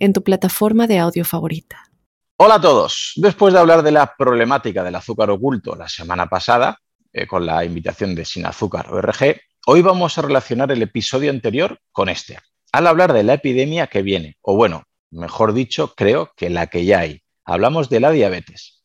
en tu plataforma de audio favorita. Hola a todos. Después de hablar de la problemática del azúcar oculto la semana pasada, eh, con la invitación de Sin Azúcar ORG, hoy vamos a relacionar el episodio anterior con este, al hablar de la epidemia que viene, o bueno, mejor dicho, creo que la que ya hay. Hablamos de la diabetes.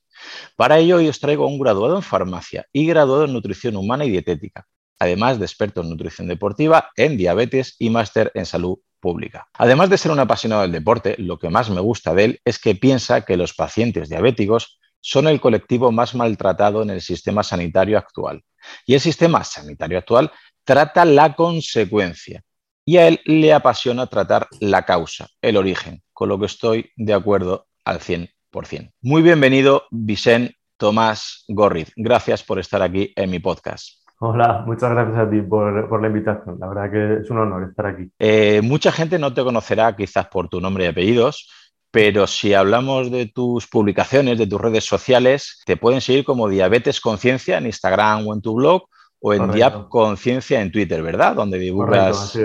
Para ello, hoy os traigo un graduado en farmacia y graduado en nutrición humana y dietética, además de experto en nutrición deportiva, en diabetes y máster en salud pública. Además de ser un apasionado del deporte, lo que más me gusta de él es que piensa que los pacientes diabéticos son el colectivo más maltratado en el sistema sanitario actual. Y el sistema sanitario actual trata la consecuencia. Y a él le apasiona tratar la causa, el origen, con lo que estoy de acuerdo al 100%. Muy bienvenido, Vicente Tomás Gorriz. Gracias por estar aquí en mi podcast. Hola, muchas gracias a ti por, la invitación. La verdad que es un honor estar aquí. Eh, mucha gente no te conocerá quizás por tu nombre y apellidos, pero si hablamos de tus publicaciones, de tus redes sociales, te pueden seguir como Diabetes Conciencia en Instagram o en tu blog o en Diab Conciencia en Twitter, ¿verdad? Donde divulgas.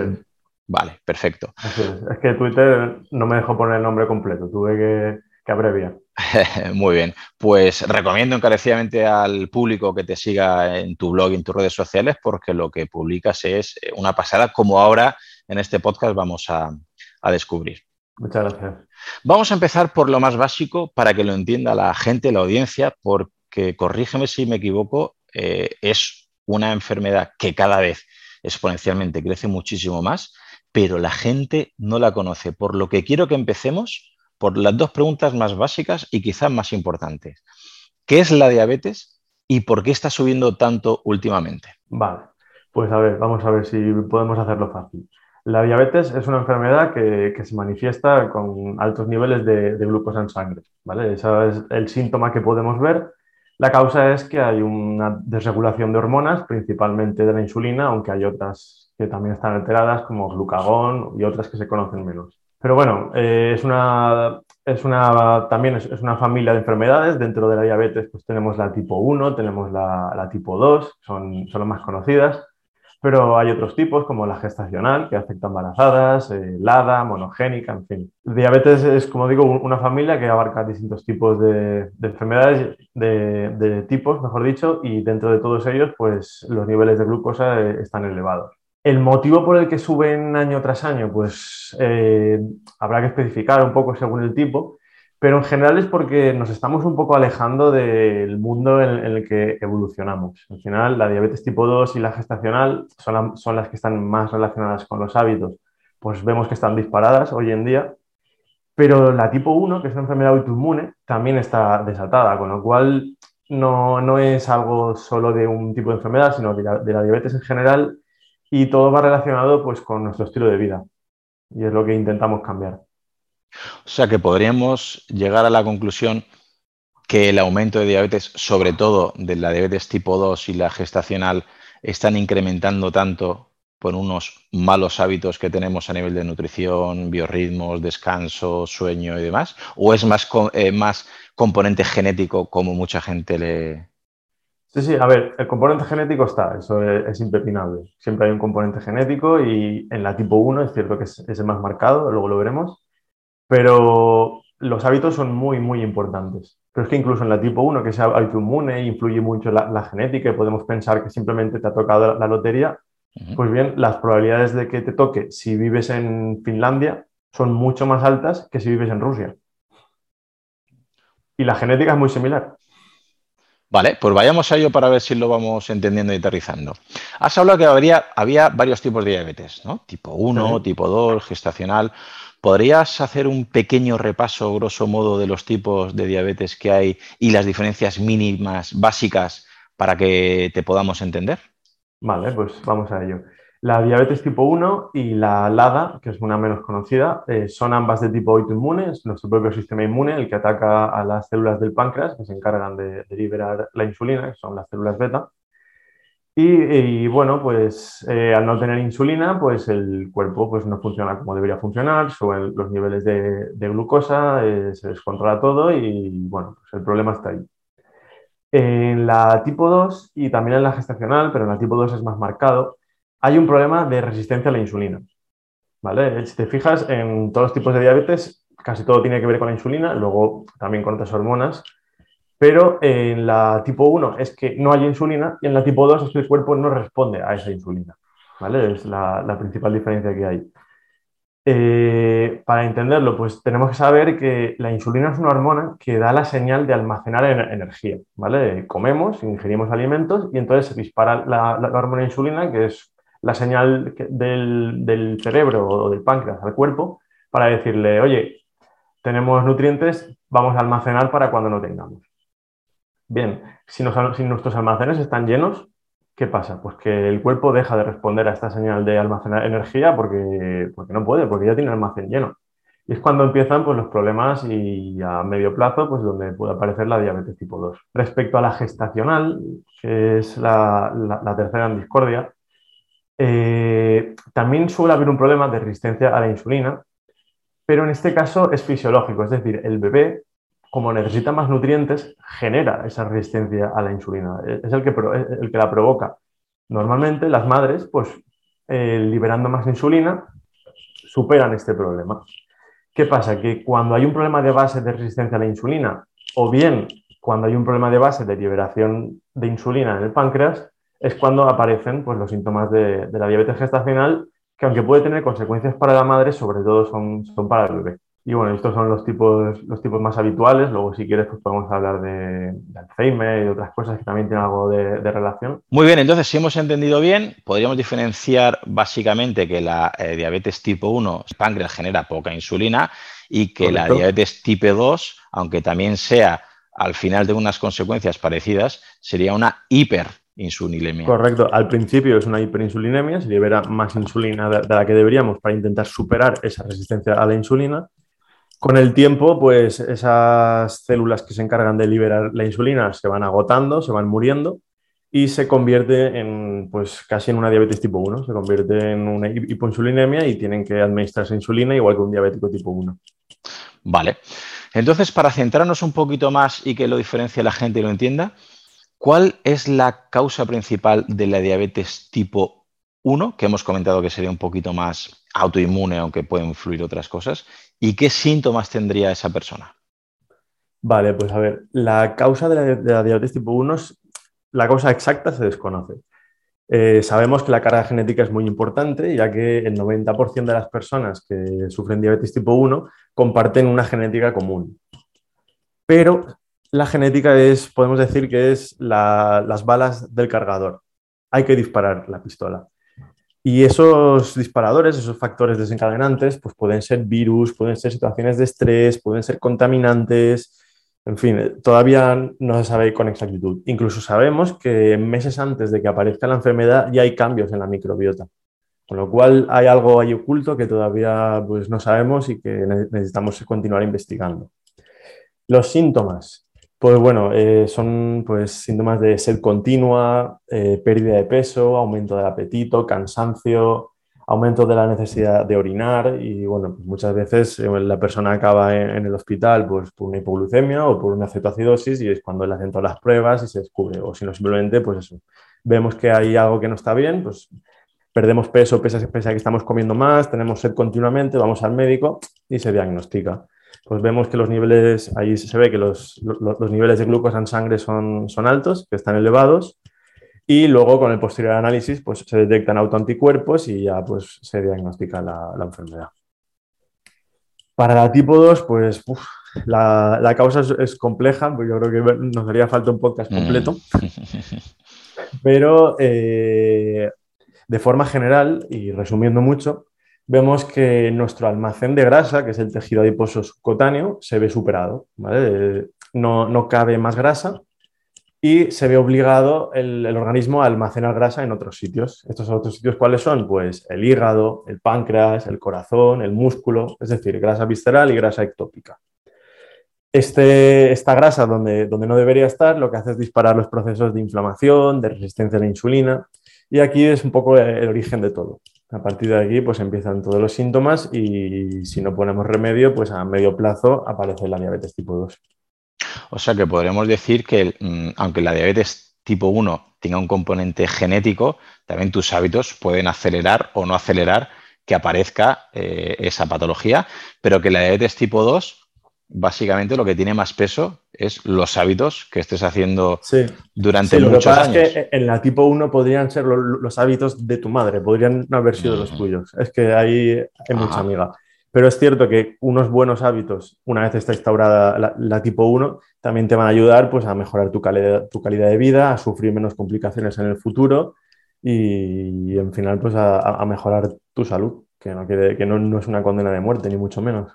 Vale, perfecto. es. que Twitter no me dejó poner el nombre completo, tuve que Muy bien, pues recomiendo encarecidamente al público que te siga en tu blog y en tus redes sociales porque lo que publicas es eh, una pasada como ahora en este podcast vamos a, descubrir. Muchas gracias. Vamos a empezar por lo más básico para que lo entienda la gente, la audiencia, porque corrígeme si me equivoco, eh, es una enfermedad que cada vez exponencialmente crece muchísimo más, pero la gente no la conoce. Por lo que quiero que empecemos por las dos preguntas más básicas y quizás más importantes. ¿Qué es la diabetes y por qué está subiendo tanto últimamente? Vale, pues a ver, vamos a ver si podemos hacerlo fácil. La diabetes es una enfermedad que, se manifiesta con altos niveles de, glucosa en sangre, ¿vale? Ese es el síntoma que podemos ver. La causa es que hay una desregulación de hormonas, principalmente de la insulina, aunque hay otras que también están alteradas, como glucagón y otras que se conocen menos. Pero bueno, eh, es una, es una, también es, una familia de enfermedades. Dentro de la diabetes pues tenemos la tipo 1, tenemos la, tipo 2, son, son las más conocidas. Pero hay otros tipos como la gestacional, que afecta a embarazadas, eh, LADA, monogénica, en fin. Diabetes es, como digo, una familia que abarca distintos tipos de, enfermedades, de, tipos, mejor dicho, y dentro de todos ellos, pues los niveles de glucosa eh, están elevados. El motivo por el que suben año tras año, pues eh, habrá que especificar un poco según el tipo, pero en general es porque nos estamos un poco alejando del mundo en, el que evolucionamos. Al final, la diabetes tipo 2 y la gestacional son, las que están más relacionadas con los hábitos. Pues vemos que están disparadas hoy en día, pero la tipo 1, que es una enfermedad autoinmune, también está desatada, con lo cual no, no es algo solo de un tipo de enfermedad, sino de la, de la diabetes en general y todo va relacionado pues con nuestro estilo de vida y es lo que intentamos cambiar. O sea que podríamos llegar a la conclusión que el aumento de diabetes, sobre todo de la diabetes tipo 2 y la gestacional, están incrementando tanto por unos malos hábitos que tenemos a nivel de nutrición, biorritmos, descanso, sueño y demás? ¿O es más, eh, más componente genético como mucha gente le, Sí, sí, a ver, el componente genético está, eso es, impepinable. Siempre hay un componente genético y en la tipo 1 es cierto que es, el más marcado, luego lo veremos, pero los hábitos son muy, muy importantes. Pero es que incluso en la tipo 1, que es autoinmune, influye mucho la, genética y podemos pensar que simplemente te ha tocado la, lotería, pues bien, las probabilidades de que te toque si vives en Finlandia son mucho más altas que si vives en Rusia. Y la genética es muy similar. Vale, pues vayamos a ello para ver si lo vamos entendiendo y aterrizando. Has hablado que habría, había varios tipos de diabetes, ¿no? Tipo 1, tipo 2, gestacional. ¿Podrías hacer un pequeño repaso, grosso modo, de los tipos de diabetes que hay y las diferencias mínimas, básicas, para que te podamos entender? Vale, pues vamos a ello. La diabetes tipo 1 y la LADA, que es una menos conocida, eh, son ambas de tipo autoinmune, es nuestro propio sistema inmune el que ataca a las células del páncreas que se encargan de, liberar la insulina, que son las células beta. Y, bueno, pues eh, al no tener insulina, pues el cuerpo pues, no funciona como debería funcionar, suben los niveles de, glucosa, eh, se descontrola todo y bueno, pues el problema está ahí. En la tipo 2 y también en la gestacional, pero en la tipo 2 es más marcado, hay un problema de resistencia a la insulina. ¿vale? Si te fijas, en todos los tipos de diabetes, casi todo tiene que ver con la insulina, luego también con otras hormonas, pero en la tipo 1 es que no hay insulina y en la tipo 2 es que el cuerpo no responde a esa insulina. ¿vale? Es la, principal diferencia que hay. Eh, para entenderlo, pues tenemos que saber que la insulina es una hormona que da la señal de almacenar energía. ¿vale? Comemos, ingerimos alimentos y entonces se dispara la, la hormona insulina, que es la señal del, cerebro o del páncreas al cuerpo para decirle, oye, tenemos nutrientes, vamos a almacenar para cuando no tengamos. Bien, si, nuestros almacenes están llenos, ¿qué pasa? Pues que el cuerpo deja de responder a esta señal de almacenar energía porque, porque no puede, porque ya tiene el almacén lleno. Y es cuando empiezan pues, los problemas y a medio plazo, pues donde puede aparecer la diabetes tipo 2. Respecto a la gestacional, que es la, la tercera en discordia, eh, también suele haber un problema de resistencia a la insulina, pero en este caso es fisiológico, es decir, el bebé, como necesita más nutrientes, genera esa resistencia a la insulina, es el que, el que la provoca. Normalmente las madres, pues eh, liberando más insulina, superan este problema. ¿Qué pasa? Que cuando hay un problema de base de resistencia a la insulina, o bien cuando hay un problema de base de liberación de insulina en el páncreas, es cuando aparecen pues, los síntomas de, la diabetes gestacional, que aunque puede tener consecuencias para la madre, sobre todo son, son para el bebé. Y bueno, estos son los tipos, los tipos más habituales. Luego, si quieres, pues podemos hablar de, Alzheimer y otras cosas que también tienen algo de, relación. Muy bien, entonces, si hemos entendido bien, podríamos diferenciar básicamente que la eh, diabetes tipo 1, el páncreas genera poca insulina y que la diabetes tipo 2, aunque también sea al final de unas consecuencias parecidas, sería una hiper insulinemia. Correcto. Al principio es una hiperinsulinemia, se libera más insulina de, la que deberíamos para intentar superar esa resistencia a la insulina. Con el tiempo, pues esas células que se encargan de liberar la insulina se van agotando, se van muriendo y se convierte en, pues casi en una diabetes tipo 1, se convierte en una hipoinsulinemia y tienen que administrarse insulina igual que un diabético tipo 1. Vale. Entonces, para centrarnos un poquito más y que lo diferencie la gente y lo entienda, ¿Cuál es la causa principal de la diabetes tipo 1, que hemos comentado que sería un poquito más autoinmune, aunque pueden influir otras cosas? ¿Y qué síntomas tendría esa persona? Vale, pues a ver, la causa de la, diabetes tipo 1, la causa exacta se desconoce. Eh, sabemos que la carga genética es muy importante, ya que el 90% de las personas que sufren diabetes tipo 1 comparten una genética común. Pero la genética es, podemos decir que es las balas del cargador. Hay que disparar la pistola. Y esos disparadores, esos factores desencadenantes, pues pueden ser virus, pueden ser situaciones de estrés, pueden ser contaminantes, en fin, todavía no se sabe con exactitud. Incluso sabemos que meses antes de que aparezca la enfermedad ya hay cambios en la microbiota. Con lo cual hay algo ahí oculto que todavía pues, no sabemos y que necesitamos continuar investigando. Los síntomas. Pues bueno, eh, son pues, síntomas de sed continua, eh, pérdida de peso, aumento del apetito, cansancio, aumento de la necesidad de orinar y bueno, pues muchas veces eh, la persona acaba en, el hospital pues, por una hipoglucemia o por una cetoacidosis y es cuando le hacen todas las pruebas y se descubre, o si no simplemente pues vemos que hay algo que no está bien, pues perdemos peso, pese a que estamos comiendo más, tenemos sed continuamente, vamos al médico y se diagnostica pues vemos que los niveles, ahí se ve que los, niveles de glucosa en sangre son, son altos, que están elevados, y luego con el posterior análisis pues, se detectan autoanticuerpos y ya pues, se diagnostica la, enfermedad. Para la tipo 2, pues la, causa es, compleja, pues yo creo que nos haría falta un podcast completo. Mm. Pero eh, de forma general, y resumiendo mucho, vemos que nuestro almacén de grasa, que es el tejido adiposo subcutáneo, se ve superado. No, cabe más grasa y se ve obligado el, organismo a almacenar grasa en otros sitios. ¿Estos otros sitios cuáles son? Pues el hígado, el páncreas, el corazón, el músculo, es decir, grasa visceral y grasa ectópica. Este, esta grasa donde, donde no debería estar lo que hace es disparar los procesos de inflamación, de resistencia a la insulina y aquí es un poco el origen de todo. A partir de aquí pues empiezan todos los síntomas y si no ponemos remedio pues a medio plazo aparece la diabetes tipo 2. O sea que podremos decir que mm, aunque la diabetes tipo 1 tenga un componente genético, también tus hábitos pueden acelerar o no acelerar que aparezca eh, esa patología, pero que la diabetes tipo 2 básicamente lo que tiene más peso es los hábitos que estés haciendo durante sí, lo muchos que pasa Es que en la tipo 1 podrían ser los, hábitos de tu madre, podrían no haber sido los tuyos. Es que ahí hay mucha amiga. Pero es cierto que unos buenos hábitos, una vez está instaurada la, tipo 1, también te van a ayudar pues, a mejorar tu calidad, tu calidad de vida, a sufrir menos complicaciones en el futuro y, en final pues, a, mejorar tu salud, que, no, que no, es una condena de muerte, ni mucho menos.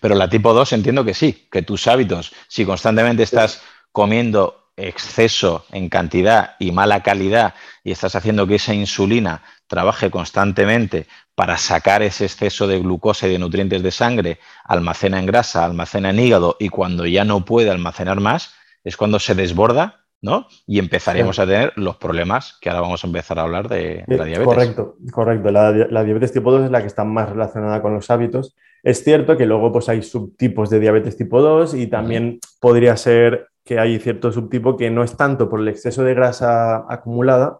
Pero la tipo 2 entiendo que sí, que tus hábitos, si constantemente estás comiendo exceso en cantidad y mala calidad y estás haciendo que esa insulina trabaje constantemente para sacar ese exceso de glucosa y de nutrientes de sangre, almacena en grasa, almacena en hígado y cuando ya no puede almacenar más, es cuando se desborda, ¿no? Y empezaremos a tener los problemas que ahora vamos a empezar a hablar de, la diabetes. Correcto, correcto. La, diabetes tipo 2 es la que está más relacionada con los hábitos. Es cierto que luego pues, hay subtipos de diabetes tipo 2 y también podría ser que hay cierto subtipo que no es tanto por el exceso de grasa acumulada,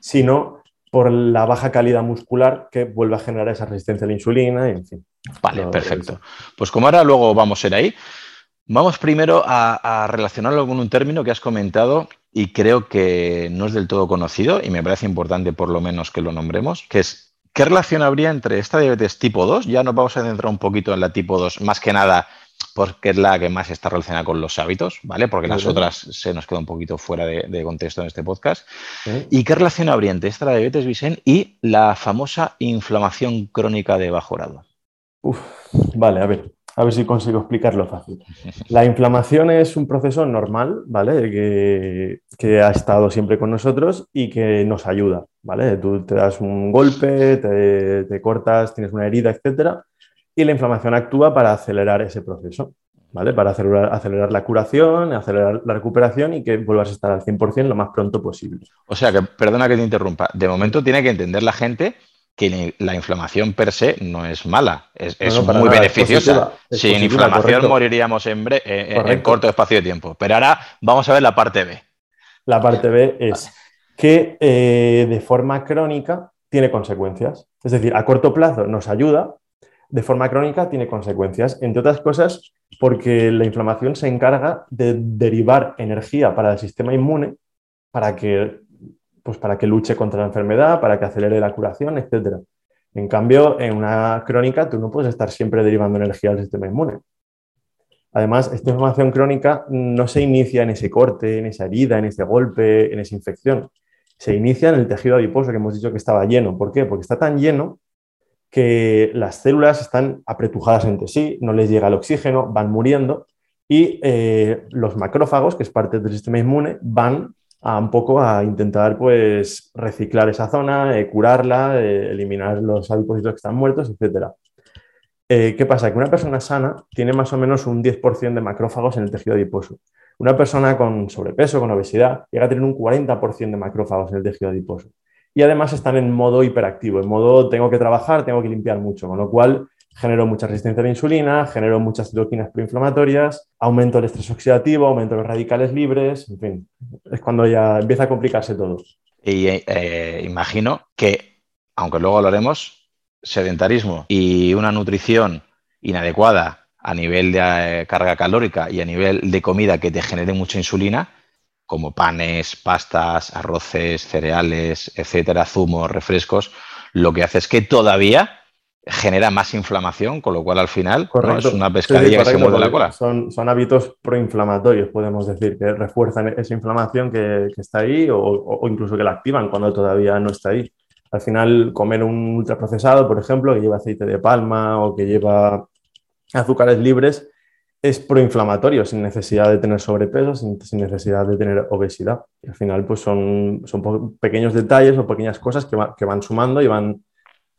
sino por la baja calidad muscular que vuelve a generar esa resistencia a la insulina y en fin. Vale, perfecto. Pues como ahora luego vamos a ir ahí, vamos primero a, relacionarlo con un término que has comentado y creo que no es del todo conocido y me parece importante por lo menos que lo nombremos, que es ¿qué relación habría entre esta diabetes tipo 2? Ya nos vamos a centrar un poquito en la tipo 2, más que nada porque es la que más está relacionada con los hábitos, ¿vale? Porque las otras se nos queda un poquito fuera de, contexto en este podcast. ¿Y qué relación habría entre esta diabetes Vicen y la famosa inflamación crónica de bajo grado? Uf, vale, a ver, a ver si consigo explicarlo fácil. La inflamación es un proceso normal, ¿vale? Que, que, ha estado siempre con nosotros y que nos ayuda, ¿vale? Tú te das un golpe, te, te cortas, tienes una herida, etcétera, y la inflamación actúa para acelerar ese proceso, ¿vale? Para acelerar, acelerar, la curación, acelerar la recuperación y que vuelvas a estar al 100% lo más pronto posible. O sea, que perdona que te interrumpa, de momento tiene que entender la gente que la inflamación per se no es mala, es, muy beneficiosa. Sin inflamación moriríamos en, en, corto espacio de tiempo. Pero ahora vamos a ver la parte B. La parte B es que eh, de forma crónica tiene consecuencias. Es decir, a corto plazo nos ayuda, de forma crónica tiene consecuencias, entre otras cosas porque la inflamación se encarga de derivar energía para el sistema inmune para que, pues para que luche contra la enfermedad, para que acelere la curación, etc. En cambio, en una crónica tú no puedes estar siempre derivando energía al sistema inmune. Además, esta inflamación crónica no se inicia en ese corte, en esa herida, en ese golpe, en esa infección. Se inicia en el tejido adiposo que hemos dicho que estaba lleno. ¿Por qué? Porque está tan lleno que las células están apretujadas entre sí, no les llega el oxígeno, van muriendo y eh, los macrófagos, que es parte del sistema inmune, van a un poco a intentar pues, reciclar esa zona, eh, curarla, eh, eliminar los adipocitos que están muertos, etc. ¿Qué pasa? Que una persona sana tiene más o menos un 10% de macrófagos en el tejido adiposo. Una persona con sobrepeso, con obesidad, llega a tener un 40% de macrófagos en el tejido adiposo y además están en modo hiperactivo, en modo tengo que trabajar, tengo que limpiar mucho, con lo cual genero mucha resistencia a la insulina, genero muchas citoquinas proinflamatorias, aumento el estrés oxidativo, aumento los radicales libres, en fin, es cuando ya empieza a complicarse todo. Y eh, imagino que, aunque luego hablaremos, sedentarismo y una nutrición inadecuada a nivel de eh, carga calórica y a nivel de comida que te genere mucha insulina, como panes, pastas, arroces, cereales, etcétera, zumos, refrescos, lo que hace es que todavía genera más inflamación, con lo cual al final es una pescadilla que se muerde la cola. Son, son, hábitos proinflamatorios, podemos decir, que refuerzan esa inflamación que, está ahí o, incluso que la activan cuando todavía no está ahí. Al final, comer un ultraprocesado, por ejemplo, que lleva aceite de palma o que lleva azúcares libres, es proinflamatorio, sin necesidad de tener sobrepeso, sin, necesidad de tener obesidad. Y al final, pues son, son pequeños detalles o pequeñas cosas que, van sumando y van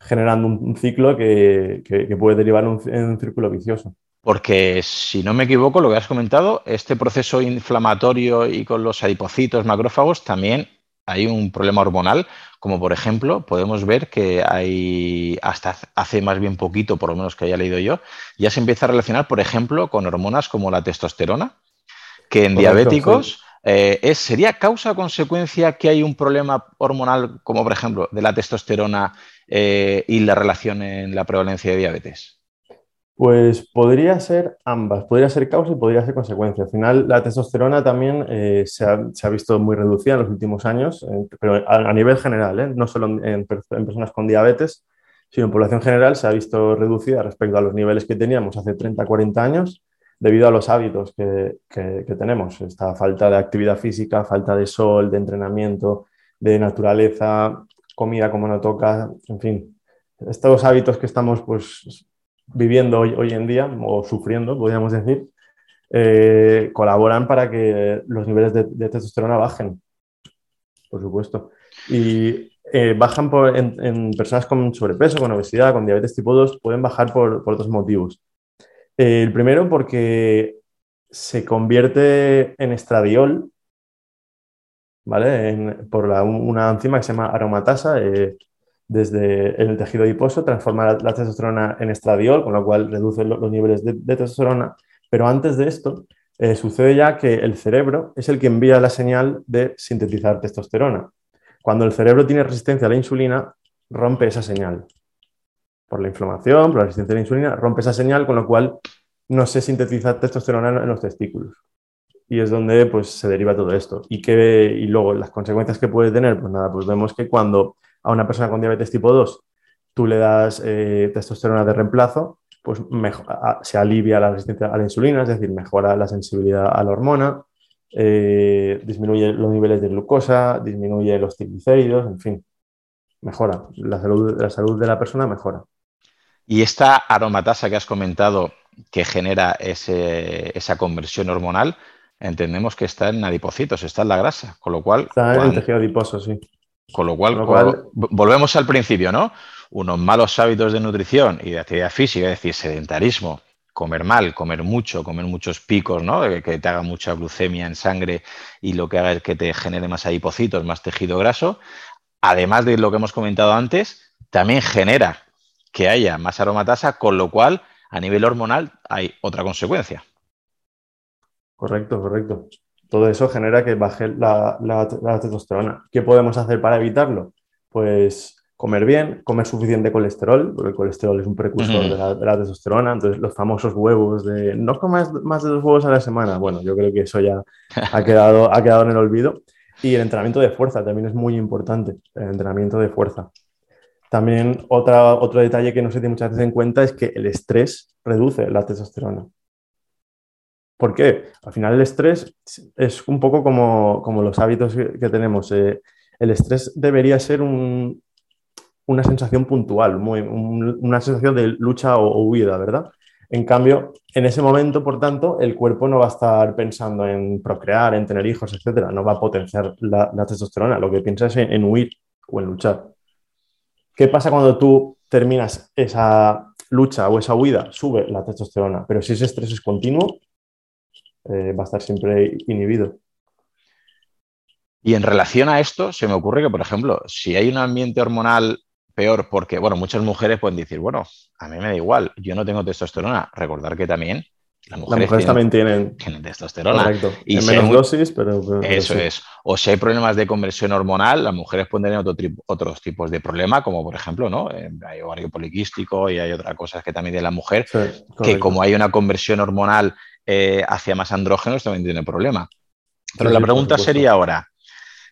generando un, ciclo que, puede derivar en un círculo vicioso. Porque, si no me equivoco, lo que has comentado, este proceso inflamatorio y con los adipocitos macrófagos también hay un problema hormonal, como por ejemplo, podemos ver que hay, hasta hace más bien poquito, por lo menos que haya leído yo, ya se empieza a relacionar, por ejemplo, con hormonas como la testosterona, que en diabéticos eh, es, sería causa o consecuencia que hay un problema hormonal, como por ejemplo de la testosterona eh, y la relación en la prevalencia de diabetes. Pues podría ser ambas, podría ser causa y podría ser consecuencia. Al final, la testosterona también eh, se, ha, visto muy reducida en los últimos años, pero a, nivel general, no solo en, personas con diabetes, sino en población general se ha visto reducida respecto a los niveles que teníamos hace 30, 40 años, debido a los hábitos que, que tenemos. Esta falta de actividad física, falta de sol, de entrenamiento, de naturaleza, comida como no toca, en fin, estos hábitos que estamos pues viviendo hoy, hoy en día, o sufriendo, podríamos decir, eh, colaboran para que los niveles de, testosterona bajen, por supuesto. Y eh, bajan en, personas con sobrepeso, con obesidad, con diabetes tipo 2, pueden bajar por, por dos motivos. Eh, el primero, porque se convierte en estradiol, ¿vale? por una enzima que se llama aromatasa, desde el tejido adiposo, transforma la, testosterona en estradiol, con lo cual reduce los niveles de, testosterona. Pero antes de esto, eh, sucede ya que el cerebro es el que envía la señal de sintetizar testosterona. Cuando el cerebro tiene resistencia a la insulina, rompe esa señal. Por la inflamación, por la resistencia a la insulina, rompe esa señal, con lo cual no se sintetiza testosterona en, los testículos. Y es donde pues, se deriva todo esto. ¿Y, que, y luego las consecuencias que puede tener, pues nada, pues vemos que cuando a una persona con diabetes tipo 2 tú le das eh, testosterona de reemplazo, pues se alivia la resistencia a la insulina, es decir, mejora la sensibilidad a la hormona, eh, disminuye los niveles de glucosa, disminuye los triglicéridos, en fin, mejora. La salud, la salud de la persona mejora. Y esta aromatasa que has comentado que genera esa conversión hormonal, entendemos que está en adipocitos, está en la grasa, con lo cual... Está en el tejido adiposo, sí. Con lo cual, volvemos al principio, ¿no? Unos malos hábitos de nutrición y de actividad física, es decir, sedentarismo, comer mal, comer mucho, comer muchos picos, ¿no? Que te haga mucha glucemia en sangre y lo que haga es que te genere más adipocitos, más tejido graso. Además de lo que hemos comentado antes, también genera que haya más aromatasa, con lo cual a nivel hormonal hay otra consecuencia. Correcto, correcto todo eso genera que baje la, testosterona. ¿Qué podemos hacer para evitarlo? Pues comer bien, comer suficiente colesterol, porque el colesterol es un precursor de, la, testosterona, entonces los famosos huevos de no comas más de dos huevos a la semana, bueno, yo creo que eso ya ha quedado, ha quedado en el olvido. Y el entrenamiento de fuerza también es muy importante, el entrenamiento de fuerza. También otro detalle que no se tiene muchas veces en cuenta es que el estrés reduce la testosterona. ¿Por qué? Al final el estrés es un poco como, los hábitos que, tenemos. Eh, el estrés debería ser una sensación puntual, una sensación de lucha o, huida, ¿verdad? En cambio, en ese momento, por tanto, el cuerpo no va a estar pensando en procrear, en tener hijos, etcétera. No va a potenciar la, testosterona. Lo que piensa es en, huir o en luchar. ¿Qué pasa cuando tú terminas esa lucha o esa huida? Sube la testosterona. Pero si ese estrés es continuo, eh, va a estar siempre inhibido. Y en relación a esto, se me ocurre que, por ejemplo, si hay un ambiente hormonal peor, porque, bueno, muchas mujeres pueden decir, bueno, a mí me da igual, yo no tengo testosterona. Recordar que también las mujeres, también tienen, testosterona. Y en menos dosis, pero, Eso es. O si hay problemas de conversión hormonal, las mujeres pueden tener otro otros tipos de problemas, como por ejemplo, ¿no? Eh, hay ovario poliquístico y hay otras cosas que también tiene la mujer, que como hay una conversión hormonal eh, hacia más andrógenos también tiene problema. Pero la pregunta sería ahora,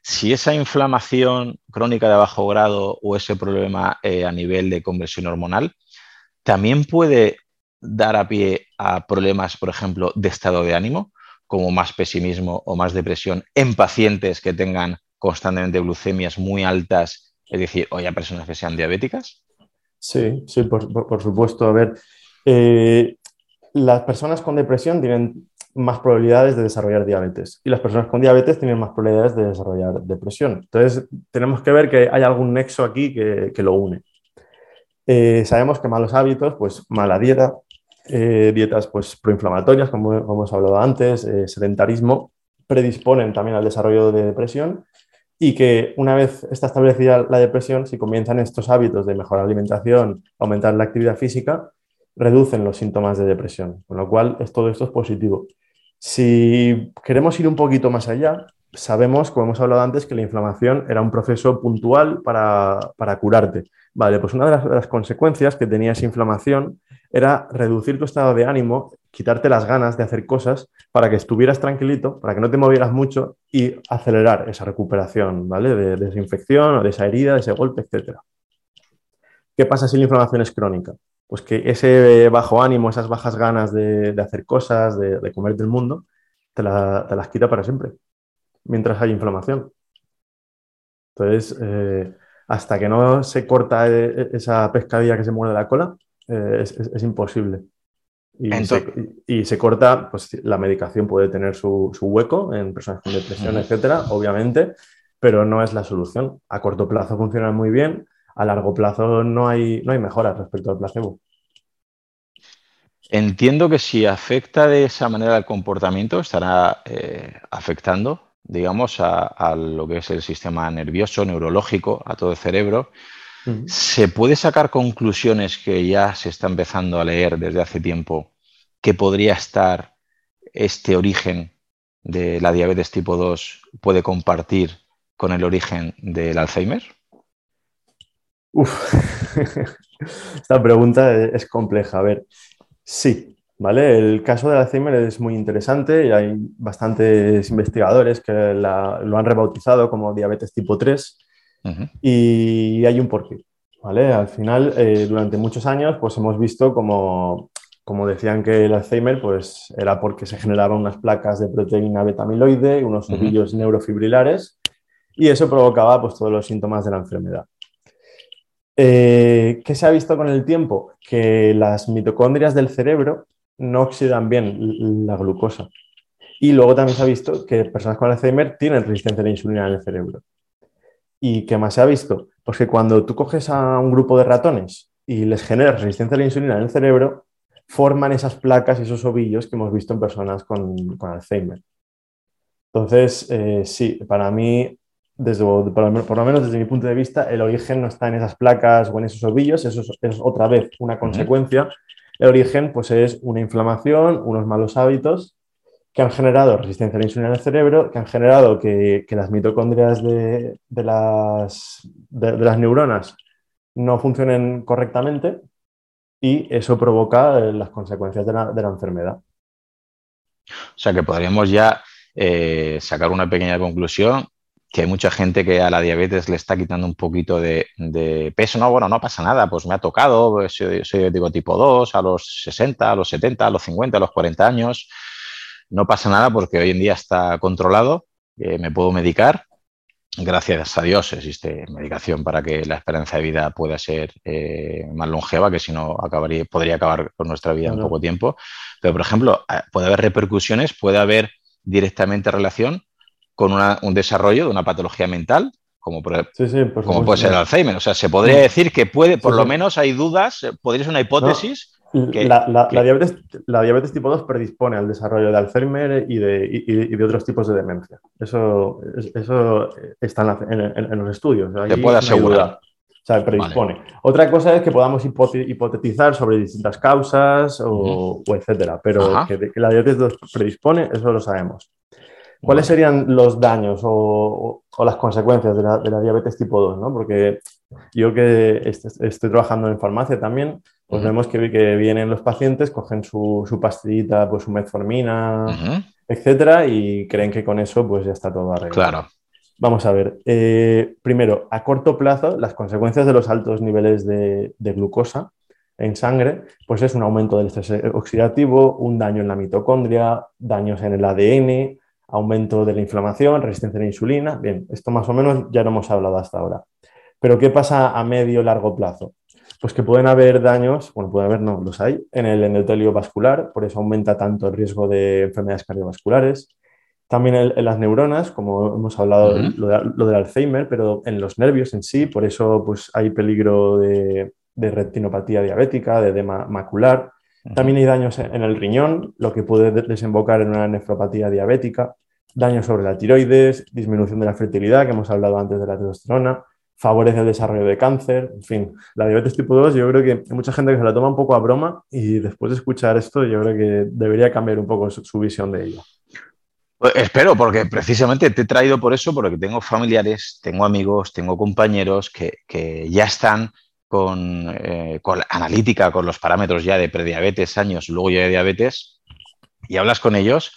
si esa inflamación crónica de bajo grado o ese problema eh, a nivel de conversión hormonal también puede dar a pie a problemas, por ejemplo, de estado de ánimo, como más pesimismo o más depresión en pacientes que tengan constantemente glucemias muy altas, es decir, o ya personas que sean diabéticas? Sí, sí, por, supuesto. A ver, eh, las personas con depresión tienen más probabilidades de desarrollar diabetes y las personas con diabetes tienen más probabilidades de desarrollar depresión. Entonces, tenemos que ver que hay algún nexo aquí que, lo une. Eh, sabemos que malos hábitos, pues mala dieta, eh, dietas pues, proinflamatorias, como, hemos hablado antes, eh, sedentarismo, predisponen también al desarrollo de depresión y que una vez establecida la depresión, si comienzan estos hábitos de mejorar la alimentación, aumentar la actividad física, reducen los síntomas de depresión, con lo cual todo esto es positivo. Si queremos ir un poquito más allá, sabemos, como hemos hablado antes, que la inflamación era un proceso puntual para, curarte. Vale, pues una de las, consecuencias que tenía esa inflamación era reducir tu estado de ánimo, quitarte las ganas de hacer cosas para que estuvieras tranquilito, para que no te movieras mucho y acelerar esa recuperación, ¿vale? De, de esa infección o de esa herida, de ese golpe, etc. ¿Qué pasa si la inflamación es crónica? pues que ese bajo ánimo, esas bajas ganas de, hacer cosas, de, comer del mundo, te, las quita para siempre, mientras hay inflamación. Entonces, eh, hasta que no se corta e, e, esa pescadilla que se muerde la cola, eh, es, imposible. Y, se, corta, pues la medicación puede tener su, hueco en personas con depresión, etcétera, obviamente, pero no es la solución. A corto plazo funciona muy bien, a largo plazo no hay, no hay mejoras respecto al placebo. Entiendo que si afecta de esa manera el comportamiento, estará eh, afectando, digamos, a, lo que es el sistema nervioso, neurológico, a todo el cerebro. ¿Se puede sacar conclusiones que ya se está empezando a leer desde hace tiempo que podría estar este origen de la diabetes tipo 2 puede compartir con el origen del Alzheimer? Uf, esta pregunta es compleja. A ver, sí, ¿vale? El caso del Alzheimer es muy interesante y hay bastantes investigadores que lo han rebautizado como diabetes tipo 3 y hay un porqué, ¿vale? Al final, eh, durante muchos años, pues hemos visto como, como decían que el Alzheimer pues era porque se generaban unas placas de proteína beta-amiloide, unos ovillos neurofibrilares y eso provocaba pues todos los síntomas de la enfermedad. Eh, ¿Qué se ha visto con el tiempo? Que las mitocondrias del cerebro no oxidan bien la glucosa. Y luego también se ha visto que personas con Alzheimer tienen resistencia a la insulina en el cerebro. ¿Y qué más se ha visto? Pues que cuando tú coges a un grupo de ratones y les generas resistencia a la insulina en el cerebro, forman esas placas y esos ovillos que hemos visto en personas con, Alzheimer. Entonces, eh, sí, para mí desde, por, lo menos desde mi punto de vista, el origen no está en esas placas o en esos ovillos, eso es, otra vez una consecuencia. El origen pues, es una inflamación, unos malos hábitos que han generado resistencia a la insulina en el cerebro, que han generado que, las mitocondrias de, las, neuronas no funcionen correctamente y eso provoca eh, las consecuencias de la, enfermedad. O sea que podríamos ya eh, sacar una pequeña conclusión que hay mucha gente que a la diabetes le está quitando un poquito de, peso. No, bueno, no pasa nada, pues me ha tocado, pues soy, diabético tipo 2 a los 60, a los 70, a los 50, a los 40 años. No pasa nada porque hoy en día está controlado, eh, me puedo medicar. Gracias a Dios existe medicación para que la esperanza de vida pueda ser eh, más longeva, que si no acabaría, podría acabar con nuestra vida en poco tiempo. Pero, por ejemplo, puede haber repercusiones, puede haber directamente relación con un desarrollo de una patología mental, como, puede ser el Alzheimer. O sea, se podría decir que puede, por lo menos hay dudas, eh, podría ser una hipótesis. la, diabetes, la, diabetes, tipo 2 predispone al desarrollo de Alzheimer y de, otros tipos de demencia. Eso, eso está en, los estudios. Te puede asegurar. o sea, predispone. Otra cosa es que podamos hipotetizar sobre distintas causas o, etcétera, pero que, que, la diabetes 2 predispone, eso lo sabemos. ¿Cuáles serían los daños o, las consecuencias de la, diabetes tipo 2? ¿no? Porque yo que estoy trabajando en farmacia también, pues vemos que, vienen los pacientes, cogen su, pastillita, pues su metformina, etcétera, y creen que con eso pues ya está todo arreglado. Claro. Vamos a ver. Eh, primero, a corto plazo, las consecuencias de los altos niveles de, de glucosa en sangre, pues es un aumento del estrés oxidativo, un daño en la mitocondria, daños en el ADN, aumento de la inflamación, resistencia a la insulina. Bien, esto más o menos ya lo hemos hablado hasta ahora. Pero ¿qué pasa a medio largo plazo? pues que pueden haber daños, bueno, pueden haber, no, los hay, en el endotelio vascular, por eso aumenta tanto el riesgo de enfermedades cardiovasculares. También en, las neuronas, como hemos hablado, lo, del Alzheimer, pero en los nervios en sí, por eso pues, hay peligro de, retinopatía diabética, de edema macular. También hay daños en el riñón, lo que puede desembocar en una nefropatía diabética, daños sobre la tiroides, disminución de la fertilidad, que hemos hablado antes de la testosterona, favorece el desarrollo de cáncer, en fin, la diabetes tipo 2 yo creo que hay mucha gente que se la toma un poco a broma y después de escuchar esto yo creo que debería cambiar un poco su, visión de ello. Pues espero, porque precisamente te he traído por eso, porque tengo familiares, tengo amigos, tengo compañeros que, ya están con, eh, con, analítica, con los parámetros ya de prediabetes, años, luego ya de diabetes, y hablas con ellos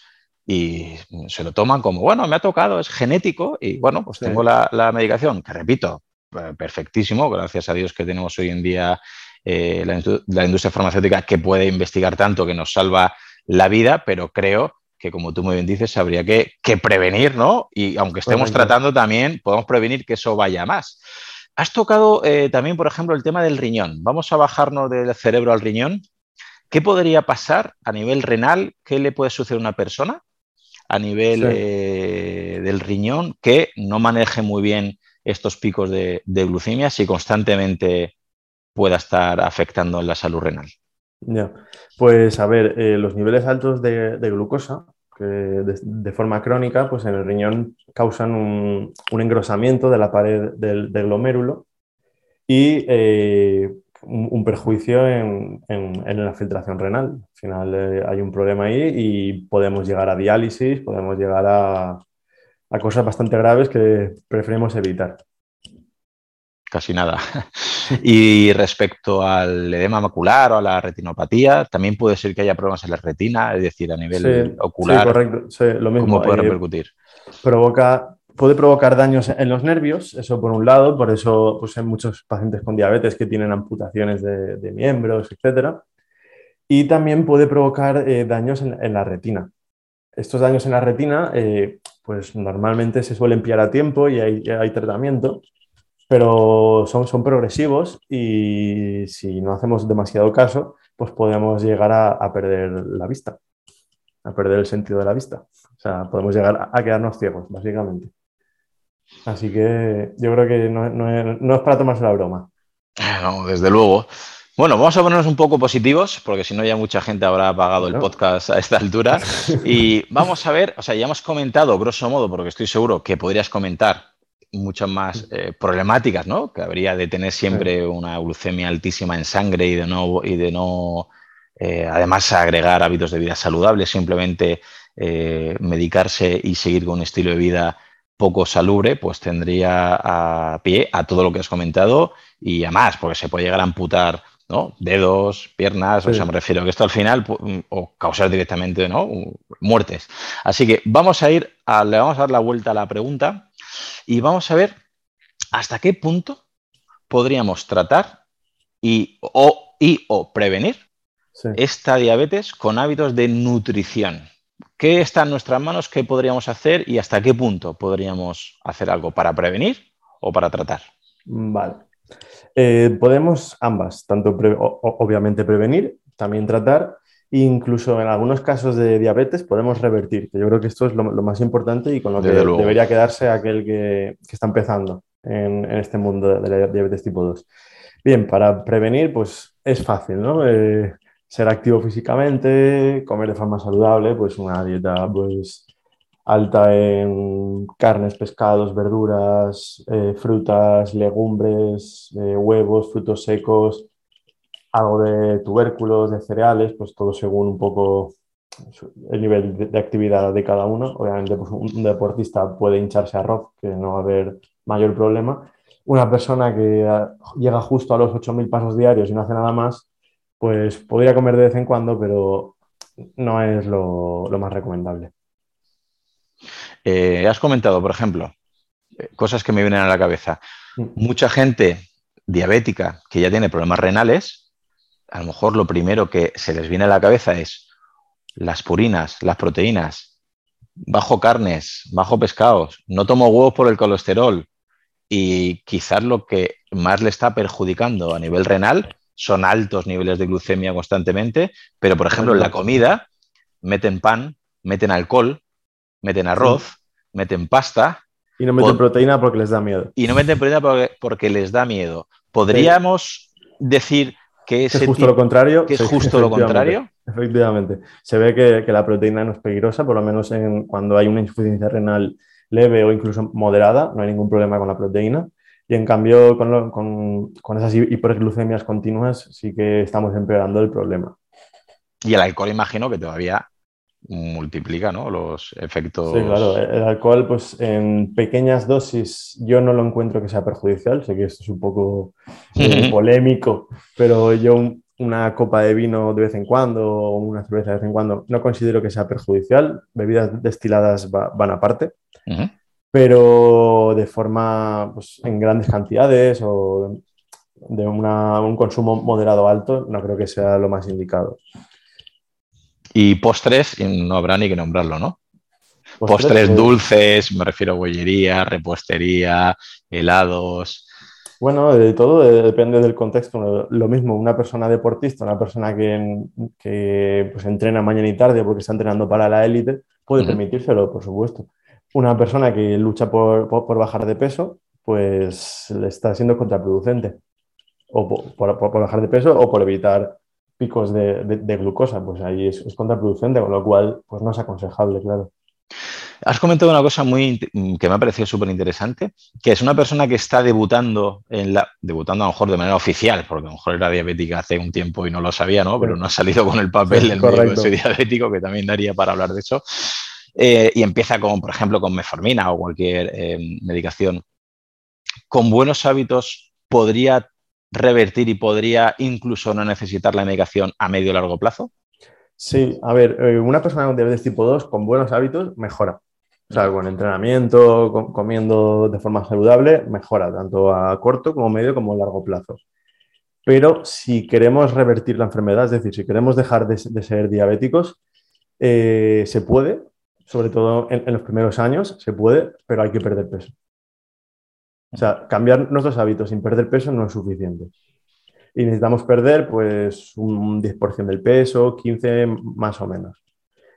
y se lo toman como, bueno, me ha tocado, es genético y bueno, pues tengo la, la, medicación, que repito, eh, perfectísimo, gracias a Dios que tenemos hoy en día eh, la, industria farmacéutica que puede investigar tanto que nos salva la vida, pero creo que como tú muy bien dices, habría que, prevenir, ¿no? Y aunque estemos tratando también, podemos prevenir que eso vaya más. Has tocado eh, también, por ejemplo, el tema del riñón. Vamos a bajarnos del cerebro al riñón. ¿Qué podría pasar a nivel renal? ¿Qué le puede suceder a una persona a nivel del riñón que no maneje muy bien estos picos de, glucemia si constantemente pueda estar afectando en la salud renal. Ya, pues a ver, eh, los niveles altos de, glucosa que de, forma crónica, pues en el riñón causan un, engrosamiento de la pared del, glomérulo y eh, un, perjuicio en, la filtración renal. Al final eh, hay un problema ahí y podemos llegar a diálisis, podemos llegar a, a cosas bastante graves que preferimos evitar. Casi nada. y respecto al edema macular o a la retinopatía, también puede ser que haya problemas en la retina, es decir, a nivel ocular. Sí, correcto. lo mismo. ¿Cómo puede repercutir? provoca, puede provocar daños en los nervios, eso por un lado, por eso pues, hay muchos pacientes con diabetes que tienen amputaciones de, miembros, etc. Y también puede provocar eh, daños en, la retina. Estos daños en la retina eh, pues normalmente se suelen pillar a tiempo y hay, tratamiento, pero son, son progresivos y si no hacemos demasiado caso, pues podemos llegar a, perder la vista, a perder el sentido de la vista. O sea, podemos llegar a, quedarnos ciegos, básicamente. Así que yo creo que no, no es para tomarse la broma. No, desde luego. Bueno, vamos a ponernos un poco positivos, porque si no ya mucha gente habrá apagado el podcast a esta altura. Y vamos a ver, o sea, ya hemos comentado, grosso modo, porque estoy seguro que podrías comentar muchas más eh, problemáticas, ¿no? Que habría de tener siempre una glucemia altísima en sangre y de no, y de no eh, además agregar hábitos de vida saludables, simplemente eh, medicarse y seguir con un estilo de vida poco salubre, pues tendría a pie a todo lo que has comentado y a más, porque se puede llegar a amputar Dedos, piernas, o sea, me refiero a que esto al final o causar directamente, ¿no? Muertes. Así que vamos a ir, a, le vamos a dar la vuelta a la pregunta y vamos a ver hasta qué punto podríamos tratar y o, y, o prevenir esta diabetes con hábitos de nutrición. ¿Qué está en nuestras manos? ¿Qué podríamos hacer y hasta qué punto podríamos hacer algo para prevenir o para tratar? Vale. Eh, podemos ambas, tanto obviamente prevenir, también tratar, incluso en algunos casos de diabetes podemos revertir, que yo creo que esto es lo, más importante y con lo que debería quedarse aquel que, está empezando en, este mundo de la diabetes tipo 2. Bien, para prevenir, pues es fácil, ¿no? Eh, ser activo físicamente, comer de forma saludable, pues una dieta pues alta en carnes, pescados, verduras, eh, frutas, legumbres, eh, huevos, frutos secos, algo de tubérculos, de cereales, pues todo según un poco el nivel de, actividad de cada uno. Obviamente, pues un, deportista puede hincharse arroz, que no va a haber mayor problema. Una persona que ah, llega justo a los 8.000 pasos diarios y no hace nada más, pues podría comer de vez en cuando, pero no es lo más recomendable. Eh, has comentado, por ejemplo, eh, cosas que me vienen a la cabeza. Mm. Mucha gente diabética que ya tiene problemas renales, a lo mejor lo primero que se les viene a la cabeza es las purinas, las proteínas, bajo carnes, bajo pescados, no tomo huevos por el colesterol y quizás lo que más le está perjudicando a nivel renal. Son altos niveles de glucemia constantemente, pero por ejemplo en la comida meten pan, meten alcohol, meten arroz, meten pasta. Y no meten proteína porque les da miedo. Y no meten proteína porque, les da miedo. ¿Podríamos decir que, es justo lo contrario? Que es justo lo contrario. Efectivamente. Se ve que, la proteína no es peligrosa, por lo menos en, cuando hay una insuficiencia renal leve o incluso moderada, no hay ningún problema con la proteína. Y en cambio, con, con, esas hiperglucemias continuas, sí que estamos empeorando el problema. Y el alcohol, imagino que todavía multiplica ¿no? los efectos. Sí, claro. El alcohol, pues en pequeñas dosis, yo no lo encuentro que sea perjudicial. Sé que esto es un poco eh, polémico, pero yo una copa de vino de vez en cuando o una cerveza de vez en cuando no considero que sea perjudicial. Bebidas destiladas van aparte. Pero de forma pues, en grandes cantidades o de un consumo moderado alto, no creo que sea lo más indicado. Y postres, no habrá ni que nombrarlo, ¿no? Postres, pues, dulces, me refiero a bollería, repostería, helados. Bueno, de todo depende del contexto. Lo mismo, una persona deportista, una persona que, pues, entrena mañana y tarde porque está entrenando para la élite, puede permitírselo, por supuesto. Una persona que lucha por, bajar de peso, pues le está siendo contraproducente. O por, bajar de peso o por evitar picos de, glucosa, pues ahí es, contraproducente, con lo cual pues no es aconsejable, claro. Has comentado una cosa muy que me ha parecido súper interesante, que es una persona que está debutando en la, debutando a lo mejor de manera oficial, porque a lo mejor era diabética hace un tiempo y no lo sabía, ¿no? Pero no ha salido con el papel del médico de diabético, que también daría para hablar de eso. Eh, y empieza con, por ejemplo, con meformina o cualquier eh, medicación. Con buenos hábitos podría revertir y podría incluso no necesitar la medicación a medio o largo plazo? Sí, a ver, eh, una persona con diabetes tipo 2 con buenos hábitos mejora. O sea, con entrenamiento, comiendo de forma saludable, mejora tanto a corto como medio como a largo plazo. Pero si queremos revertir la enfermedad, es decir, si queremos dejar de, ser diabéticos, eh, se puede, sobre todo en, los primeros años, se puede, pero hay que perder peso. O sea, cambiar nuestros hábitos sin perder peso no es suficiente. Y necesitamos perder pues un 10% del peso, 15% más o menos.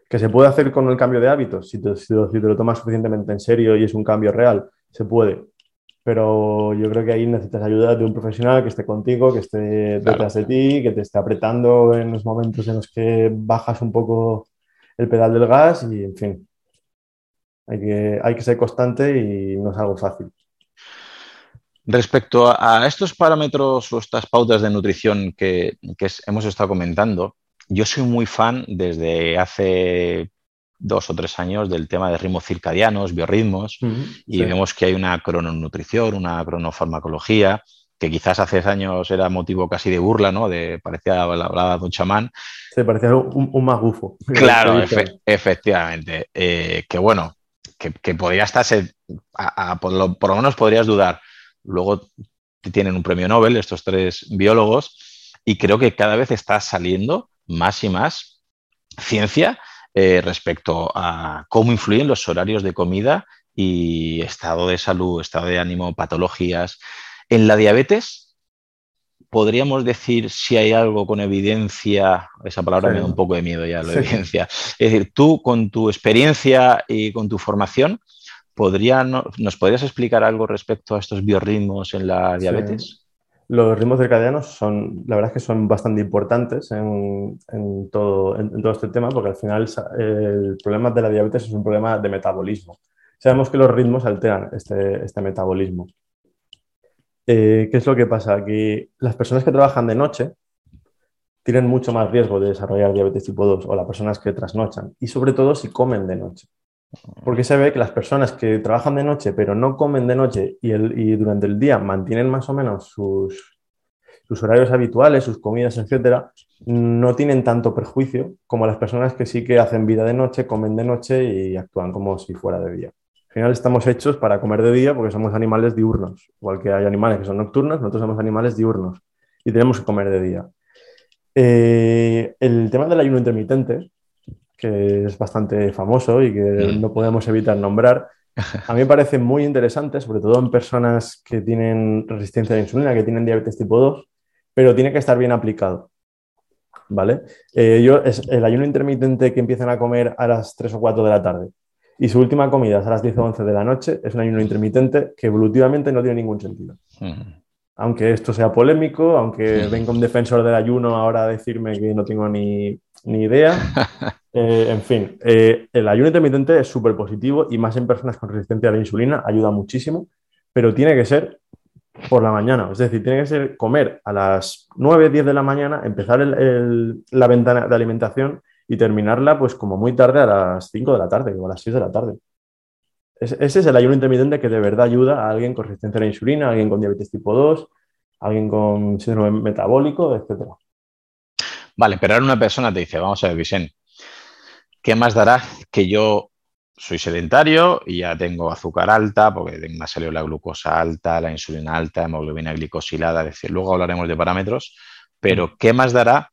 ¿Que se puede hacer con el cambio de hábitos? Si te, si te lo tomas suficientemente en serio y es un cambio real, se puede. Pero yo creo que ahí necesitas ayuda de un profesional que esté contigo, que esté detrás de ti, que te esté apretando en los momentos en los que bajas un poco el pedal del gas y, en fin, hay que, hay que ser constante y no es algo fácil. Respecto a, estos parámetros o estas pautas de nutrición que, hemos estado comentando, yo soy muy fan desde hace dos o tres años del tema de ritmos circadianos, biorritmos, y vemos que hay una crononutrición, una cronofarmacología, que quizás hace años era motivo casi de burla, ¿no? De, parecía hablaba de un chamán. Se parecía un, un magufo. Claro, efectivamente. Eh, que bueno, que, podría estarse, por, lo, menos podrías dudar, Luego tienen un premio Nobel estos tres biólogos y creo que cada vez está saliendo más y más ciencia eh, respecto a cómo influyen los horarios de comida y estado de salud, estado de ánimo, patologías. En la diabetes, podríamos decir si hay algo con evidencia, esa palabra me da un poco de miedo ya, la evidencia. Es decir, tú con tu experiencia y con tu formación, ¿Nos podrías explicar algo respecto a estos biorritmos en la diabetes? Los ritmos circadianos son, la verdad es que son bastante importantes en, todo, en, todo, este tema, porque al final el problema de la diabetes es un problema de metabolismo. Sabemos que los ritmos alteran este, este metabolismo. Eh, ¿Qué es lo que pasa? Que las personas que trabajan de noche tienen mucho más riesgo de desarrollar diabetes tipo 2 o las personas que trasnochan, y sobre todo si comen de noche. Porque se ve que las personas que trabajan de noche pero no comen de noche y, durante el día mantienen más o menos sus, sus horarios habituales, sus comidas, etcétera, no tienen tanto perjuicio como las personas que sí que hacen vida de noche, comen de noche y actúan como si fuera de día. Al final estamos hechos para comer de día porque somos animales diurnos. Igual que hay animales que son nocturnos, nosotros somos animales diurnos y tenemos que comer de día. Eh, el tema del ayuno intermitente que es bastante famoso y que mm. no podemos evitar nombrar, A mí me parece muy interesante, sobre todo en personas que tienen resistencia a la insulina, que tienen diabetes tipo 2, pero tiene que estar bien aplicado. ¿Vale? Eh, yo, es el ayuno intermitente que empiezan a comer a las 3 o 4 de la tarde y su última comida es a las 10 o 11 de la noche, es un ayuno intermitente que evolutivamente no tiene ningún sentido. Aunque esto sea polémico, aunque venga un defensor del ayuno ahora a decirme que no tengo ni, idea, eh, en fin, eh, el ayuno intermitente es súper positivo y más en personas con resistencia a la insulina ayuda muchísimo, pero tiene que ser por la mañana, es decir, tiene que ser comer a las 9, 10 de la mañana, empezar la ventana de alimentación y terminarla pues como muy tarde a las 5 de la tarde o a las 6 de la tarde. ese es el ayuno intermitente que de verdad ayuda a alguien con resistencia a la insulina, a alguien con diabetes tipo 2, a alguien con síndrome metabólico, etc. Vale, pero ahora una persona te dice, vamos a ver, Vicente, ¿qué más dará que yo soy sedentario y ya tengo azúcar alta, porque me ha salido la glucosa alta, la insulina alta, hemoglobina glicosilada, es decir, luego hablaremos de parámetros, pero mm. ¿qué más dará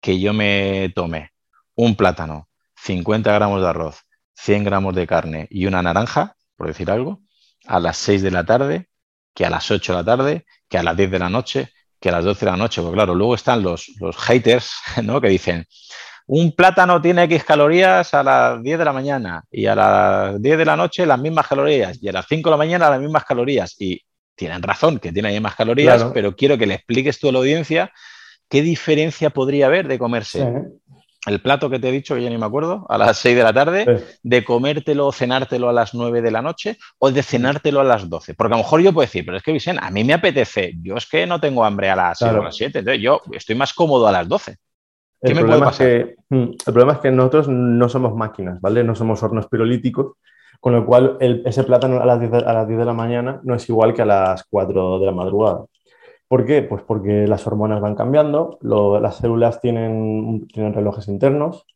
que yo me tome un plátano, 50 gramos de arroz, 100 gramos de carne y una naranja, por decir algo, a las 6 de la tarde, que a las 8 de la tarde, que a las 10 de la noche, que a las 12 de la noche. Porque claro, luego están los, los haters, ¿no? Que dicen, un plátano tiene X calorías a las 10 de la mañana y a las 10 de la noche las mismas calorías y a las 5 de la mañana las mismas calorías. Y tienen razón que tiene más calorías, pero quiero que le expliques tú a la audiencia qué diferencia podría haber de comerse el plato que te he dicho, que ya ni me acuerdo, a las 6 de la tarde, de comértelo o cenártelo a las 9 de la noche o de cenártelo a las 12. Porque a lo mejor yo puedo decir, pero es que Vicente, a mí me apetece, yo es que no tengo hambre a las 6 o a las 7, entonces yo estoy más cómodo a las 12. ¿Qué el me puede pasar? que, mm, el problema es que nosotros no somos máquinas, ¿vale? No somos hornos pirolíticos, con lo cual ese plátano a las, 10, a las 10 de la mañana no es igual que a las 4 de la madrugada. ¿Por qué? Pues porque las hormonas van cambiando, las células tienen, tienen, relojes internos,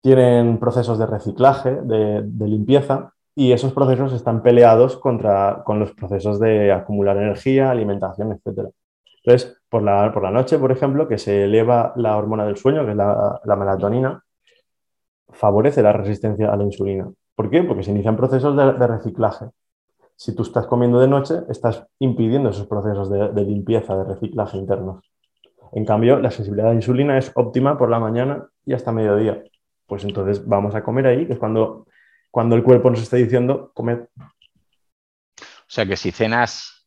tienen procesos de reciclaje, de, limpieza, y esos procesos están peleados contra, con los procesos de acumular energía, alimentación, etc. Entonces, por la, por la noche, por ejemplo, que se eleva la hormona del sueño, que es la, la melatonina, favorece la resistencia a la insulina. ¿Por qué? Porque se inician procesos de reciclaje si tú estás comiendo de noche, estás impidiendo esos procesos de, limpieza, de reciclaje internos. En cambio, la sensibilidad a la insulina es óptima por la mañana y hasta mediodía. Pues entonces vamos a comer ahí, que es cuando, cuando el cuerpo nos está diciendo comer. O sea que si cenas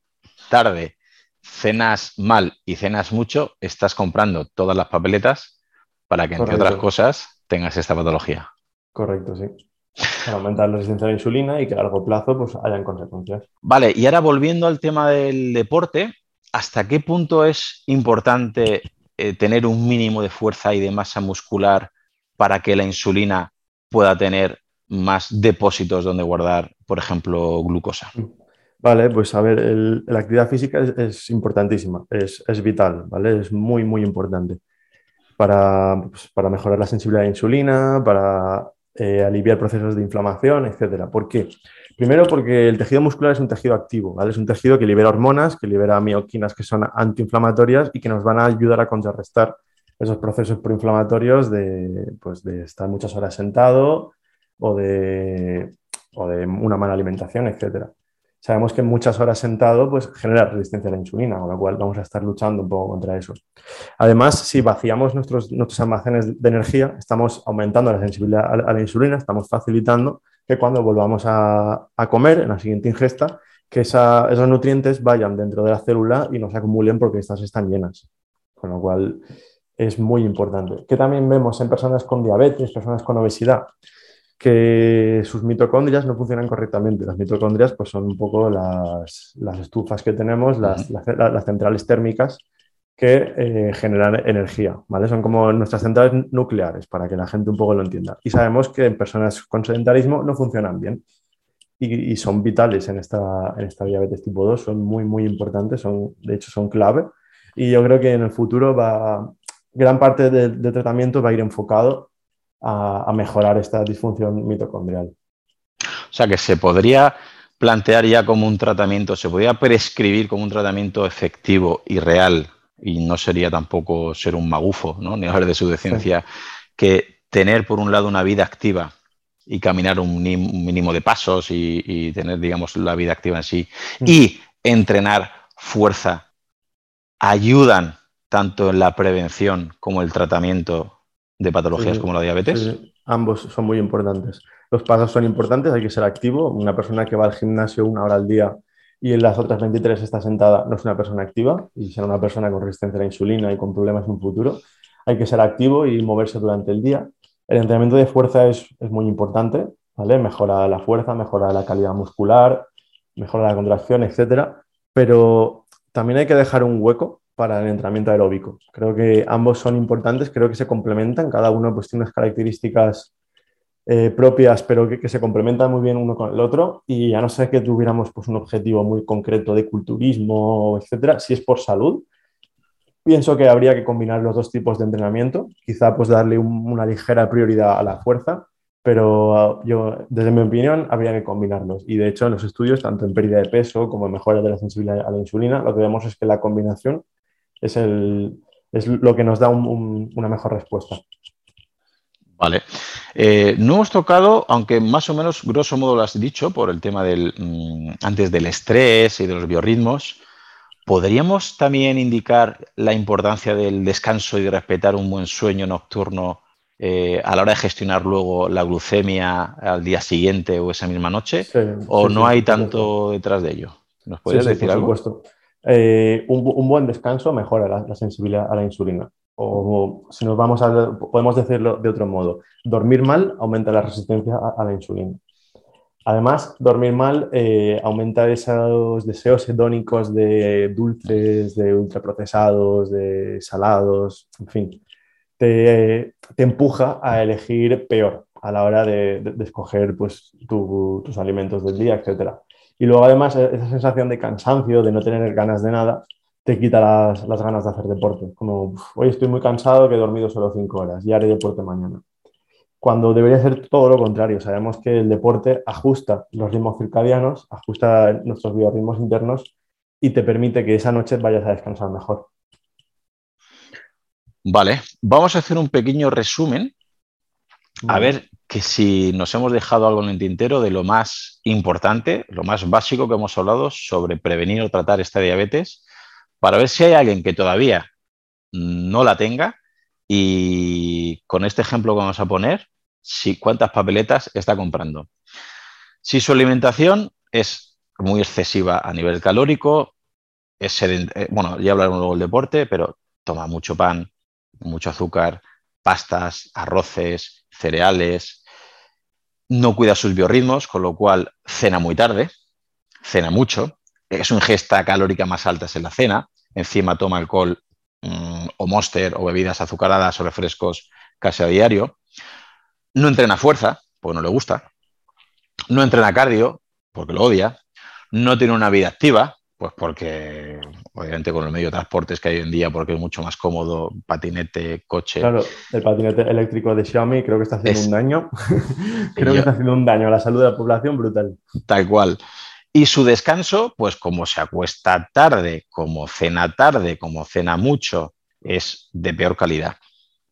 tarde, cenas mal y cenas mucho, estás comprando todas las papeletas para que, entre otras cosas, tengas esta patología. Correcto, sí aumentar la resistencia a la insulina y que a largo plazo pues, hayan consecuencias. Vale, y ahora volviendo al tema del deporte, ¿hasta qué punto es importante eh, tener un mínimo de fuerza y de masa muscular para que la insulina pueda tener más depósitos donde guardar, por ejemplo, glucosa? Vale, pues a ver, la actividad física es, importantísima, es, vital, ¿vale? Es muy, muy importante para, pues, para mejorar la sensibilidad a la insulina, para eh, aliviar procesos de inflamación, etcétera. ¿Por qué? Primero porque el tejido muscular es un tejido activo. Es un tejido que libera hormonas, que libera mioquinas que son antiinflamatorias y que nos van a ayudar a contrarrestar esos procesos proinflamatorios de, pues, de estar muchas horas sentado o de, o de una mala alimentación, etcétera sabemos que muchas horas sentado pues, genera resistencia a la insulina, con lo cual vamos a estar luchando un poco contra eso. Además, si vaciamos nuestros, nuestros almacenes de energía, estamos aumentando la sensibilidad a, la insulina, estamos facilitando que cuando volvamos a, comer, en la siguiente ingesta, que esos nutrientes vayan dentro de la célula y no se acumulen porque estas están llenas. Con lo cual es muy importante. Que también vemos en personas con diabetes, personas con obesidad, que sus mitocondrias no funcionan correctamente. Las mitocondrias pues, son un poco las, las estufas que tenemos, las, las, centrales térmicas que eh, generan energía, ¿vale? Son como nuestras centrales nucleares, para que la gente un poco lo entienda. Y sabemos que en personas con sedentarismo no funcionan bien y, y son vitales en esta, en esta diabetes tipo 2, son muy, muy importantes, son, de hecho son clave. Y yo creo que en el futuro va, gran parte del tratamiento va a ir enfocado a, mejorar esta disfunción mitocondrial. O sea que se podría plantear ya como un tratamiento, se podría prescribir como un tratamiento efectivo y real, y no sería tampoco ser un magufo, ¿no? ni hablar de su decencia, que tener por un lado una vida activa y caminar un, mínimo de pasos y, tener, digamos, la vida activa en sí, mm. y entrenar fuerza, ayudan tanto en la prevención como el tratamiento de patologías como la diabetes? Ambos son muy importantes. Los pasos son importantes, hay que ser activo. Una persona que va al gimnasio una hora al día y en las otras 23 está sentada no es una persona activa y será una persona con resistencia a la insulina y con problemas en un futuro. Hay que ser activo y moverse durante el día. El entrenamiento de fuerza es, es muy importante, ¿vale? Mejora la fuerza, mejora la calidad muscular, mejora la contracción, etcétera. Pero también hay que dejar un hueco para el entrenamiento aeróbico. Creo que ambos son importantes, creo que se complementan, cada uno pues tiene unas características eh, propias, pero que, se complementan muy bien uno con el otro y a no ser que tuviéramos pues, un objetivo muy concreto de culturismo, etcétera, si es por salud, pienso que habría que combinar los dos tipos de entrenamiento, quizá pues darle una ligera prioridad a la fuerza, pero ah, yo, desde mi opinión, habría que combinarlos. Y de hecho, en los estudios, tanto en pérdida de peso como en mejora de la sensibilidad a la insulina, lo que vemos es que la combinación es, el, es lo que nos da una mejor respuesta. Vale. Eh, no hemos tocado, aunque más o menos grosso modo lo has dicho, por el tema del mm, antes del estrés y de los biorritmos, ¿podríamos también indicar la importancia del descanso y de respetar un buen sueño nocturno eh, a la hora de gestionar luego la glucemia al día siguiente o esa misma noche? ¿O no hay tanto detrás de ello? ¿Nos podrías decir algo? Supuesto. Eh, un, buen descanso mejora la, sensibilidad a la insulina. O si nos vamos a, podemos decirlo de otro modo, dormir mal aumenta la resistencia a, la insulina. Además, dormir mal eh, aumenta esos deseos hedónicos de dulces, de ultraprocesados, de salados, en fin. Te, empuja a elegir peor a la hora de, escoger pues, tus alimentos del día, etcétera. Y luego además e-, esa sensación de cansancio, de no tener ganas de nada, te quita las, las ganas de hacer deporte. Como, hoy estoy muy cansado que he dormido solo cinco horas, ya haré deporte mañana. Cuando debería ser todo lo contrario. Sabemos que el deporte ajusta los ritmos circadianos, ajusta nuestros biorritmos internos y te permite que esa noche vayas a descansar mejor. Vale, vamos a hacer un pequeño resumen. A ver que si nos hemos dejado algo en el tintero de lo más importante, lo más básico que hemos hablado sobre prevenir o tratar esta diabetes, para ver si hay alguien que todavía no la tenga y con este ejemplo que vamos a poner, si, cuántas papeletas está comprando. Si su alimentación es muy excesiva a nivel calórico, es eh, bueno, ya hablaremos luego del deporte, pero toma mucho pan, mucho azúcar, pastas, arroces, cereales, no cuida sus biorritmos, con lo cual cena muy tarde, cena mucho, es su ingesta calórica más alta en la cena, encima toma alcohol mm, o monster o bebidas azucaradas o refrescos casi a diario, no entrena fuerza, porque no le gusta, no entrena cardio, porque lo odia, no tiene una vida activa, pues porque, obviamente, con el medio de transportes que hay hoy en día, porque es mucho más cómodo, patinete, coche. Claro, el patinete eléctrico de Xiaomi creo que está haciendo un daño. creo que está haciendo un daño a la salud de la población brutal. Tal cual. Y su descanso, pues como se acuesta tarde, como cena tarde, como cena mucho, es de peor calidad.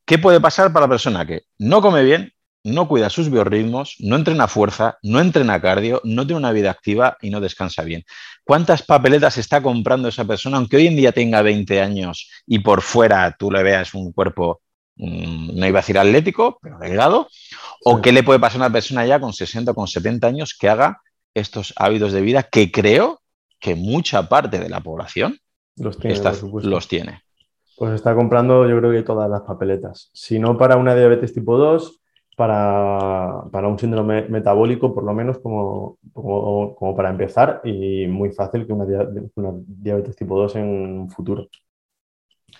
¿Qué puede pasar para la persona que no come bien, no cuida sus biorritmos, no entrena fuerza, no entrena cardio, no tiene una vida activa y no descansa bien. ¿Cuántas papeletas está comprando esa persona, aunque hoy en día tenga 20 años y por fuera tú le veas un cuerpo, mm, no iba a decir atlético, pero delgado? ¿O qué le puede pasar a una persona ya con 60 o con 70 años que haga estos hábitos de vida que creo que mucha parte de la población los tiene? Pues está comprando yo creo que todas las papeletas. Si no para una diabetes tipo 2, para, un síndrome metabólico, por lo menos como, como, para empezar, y muy fácil que una, diabetes tipo 2 en un futuro.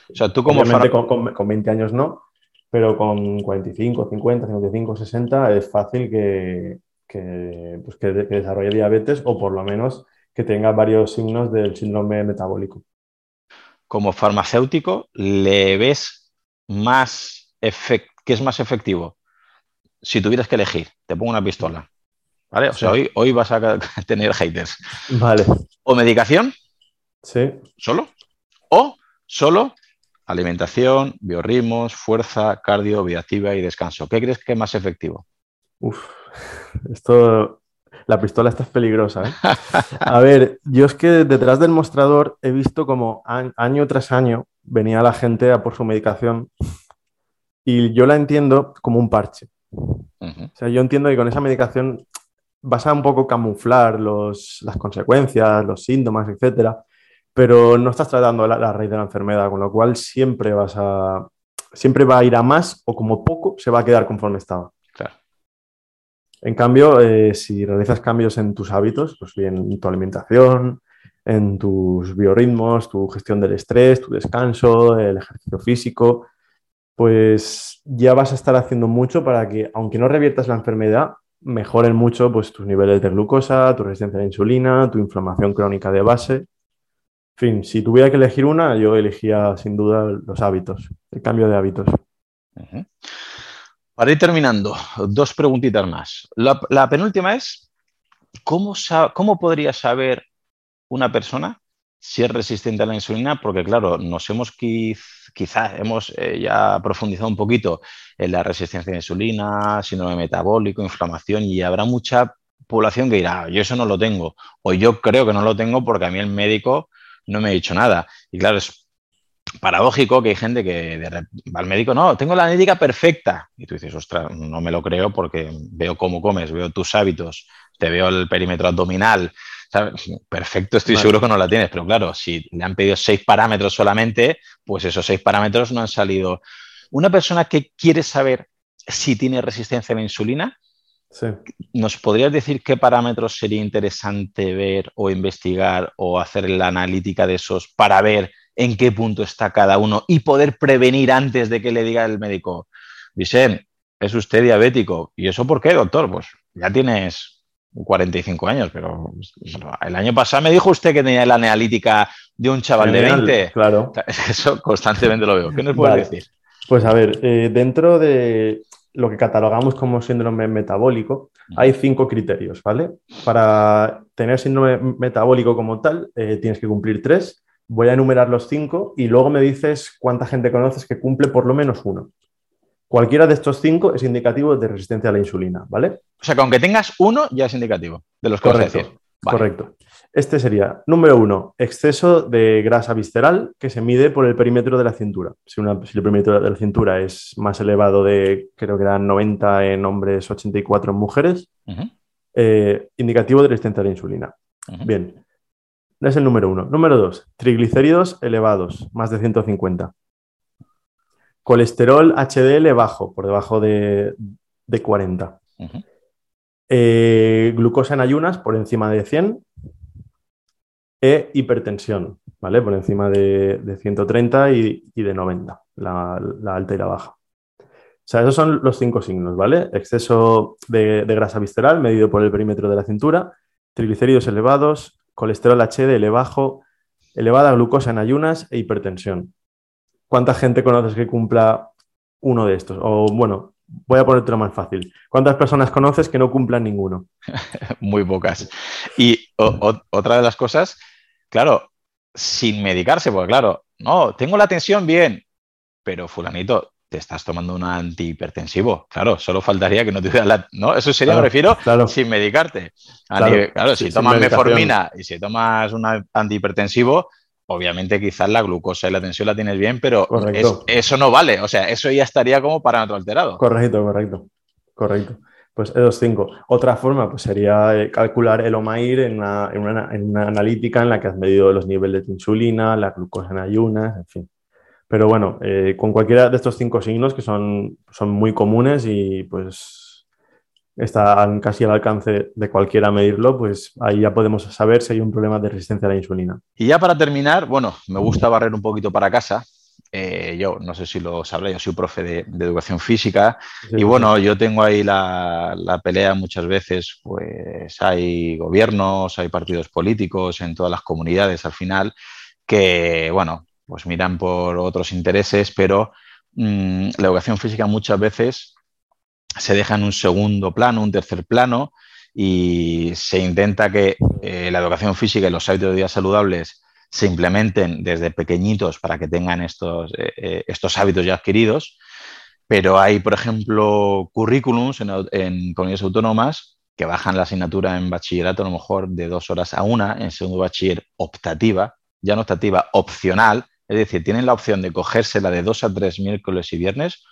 O sea, tú como... Obviamente con, con, 20 años no, pero con 45, 50, 55, 60 es fácil que, que, pues que, desarrolle diabetes o por lo menos que tenga varios signos del síndrome metabólico. Como farmacéutico, ¿le ves más efect ¿qué es más efectivo? Si tuvieras que elegir, te pongo una pistola. ¿Vale? O sea, hoy, hoy vas a tener haters. Vale. O medicación. Sí. ¿Solo? O solo alimentación, biorritmos, fuerza, cardio, vida activa y descanso. ¿Qué crees que es más efectivo? Uf, Esto, la pistola esta es peligrosa. ¿eh? A ver, yo es que detrás del mostrador he visto como año tras año venía la gente a por su medicación y yo la entiendo como un parche. O sea, yo entiendo que con esa medicación vas a un poco camuflar los, las consecuencias, los síntomas, etcétera, pero no estás tratando la, raíz de la enfermedad, con lo cual siempre vas a siempre va a ir a más o como poco se va a quedar conforme estaba. Claro. En cambio, eh, si realizas cambios en tus hábitos, pues bien en tu alimentación, en tus biorritmos, tu gestión del estrés, tu descanso, el ejercicio físico, pues ya vas a estar haciendo mucho para que, aunque no reviertas la enfermedad, mejoren mucho pues, tus niveles de glucosa, tu resistencia a la insulina, tu inflamación crónica de base. En fin, si tuviera que elegir una, yo elegía sin duda los hábitos, el cambio de hábitos. Para ir terminando, dos preguntitas más. La, penúltima es, ¿cómo, ¿cómo podría saber una persona si es resistente a la insulina, porque claro, nos hemos quizás hemos eh, ya profundizado un poquito en la resistencia a la insulina, síndrome metabólico, inflamación, y habrá mucha población que dirá, ah, yo eso no lo tengo, o yo creo que no lo tengo porque a mí el médico no me ha dicho nada. Y claro, es paradójico que hay gente que va al médico, no, tengo la analítica perfecta. Y tú dices, ostras, no me lo creo porque veo cómo comes, veo tus hábitos, te veo el perímetro abdominal, Perfecto, estoy seguro que no la tienes, pero claro, si le han pedido seis parámetros solamente, pues esos seis parámetros no han salido. Una persona que quiere saber si tiene resistencia a la insulina, ¿nos podrías decir qué parámetros sería interesante ver o investigar o hacer la analítica de esos para ver en qué punto está cada uno y poder prevenir antes de que le diga el médico, Vicente, es usted diabético. ¿Y eso por qué, doctor? Pues ya tienes 45 años, pero el año pasado me dijo usted que tenía la analítica de un chaval de 20. Claro. Eso constantemente lo veo. ¿Qué nos puede decir? Pues a ver, eh, dentro de lo que catalogamos como síndrome metabólico, hay cinco criterios, ¿vale? Para tener síndrome metabólico como tal, eh, tienes que cumplir tres. Voy a enumerar los cinco y luego me dices cuánta gente conoces que cumple por lo menos uno. Cualquiera de estos cinco es indicativo de resistencia a la insulina, ¿vale? O sea que aunque tengas uno, ya es indicativo de los Correcto. Correcto. Este sería, número uno, exceso de grasa visceral que se mide por el perímetro de la cintura. Si, el perímetro de la cintura es más elevado de, creo que eran 90 en hombres, 84 en mujeres, eh, indicativo de resistencia a la insulina. Bien, es el número uno. Número dos, triglicéridos elevados, más de 150. Colesterol HDL bajo, por debajo de, 40. Eh, glucosa en ayunas por encima de 100. E hipertensión, ¿vale? Por encima de, 130 y, de 90, la, alta y la baja. O sea, esos son los cinco signos, ¿vale? Exceso de, de grasa visceral medido por el perímetro de la cintura, triglicéridos elevados, colesterol HDL bajo, elevada glucosa en ayunas e hipertensión. ¿Cuánta gente conoces que cumpla uno de estos? O bueno, voy a ponértelo más fácil. ¿Cuántas personas conoces que no cumplan ninguno? Muy pocas. Y otra de las cosas, claro, sin medicarse, porque claro, no, tengo la tensión bien, pero fulanito, te estás tomando un antihipertensivo. Claro, solo faltaría que no te la... ¿no? Eso sería, me refiero, sin medicarte. Claro, si tomas meformina y si tomas un antihipertensivo, obviamente quizás la glucosa y la tensión la tienes bien, pero eso no vale. O sea, eso ya estaría como parámetro alterado. Correcto, correcto. Correcto. Pues esos cinco. Otra forma pues, sería eh, calcular el OMAIR en una, analítica en la que has medido los niveles de insulina, la glucosa en ayunas, en fin. Pero bueno, eh, con cualquiera de estos cinco signos que son, son muy comunes y pues está casi al alcance de cualquiera medirlo, pues ahí ya podemos saber si hay un problema de resistencia a la insulina. Y ya para terminar, bueno, me gusta barrer un poquito para casa. Eh, yo no sé si lo sabré, yo soy profe de, educación física y bueno, yo tengo ahí la, la, pelea muchas veces, pues hay gobiernos, hay partidos políticos en todas las comunidades al final que, bueno, pues miran por otros intereses, pero mm, la educación física muchas veces se deja en un segundo plano, un tercer plano, y se intenta que eh, la educación física y los hábitos de vida saludables se implementen desde pequeñitos para que tengan estos, eh, eh, estos hábitos ya adquiridos. pero hay, por ejemplo, currículums en, en comunidades autónomas que bajan la asignatura en bachillerato a lo mejor de dos horas a una, en segundo bachiller optativa, ya no optativa, opcional, es decir, tienen la opción de cogérsela de dos a tres miércoles y viernes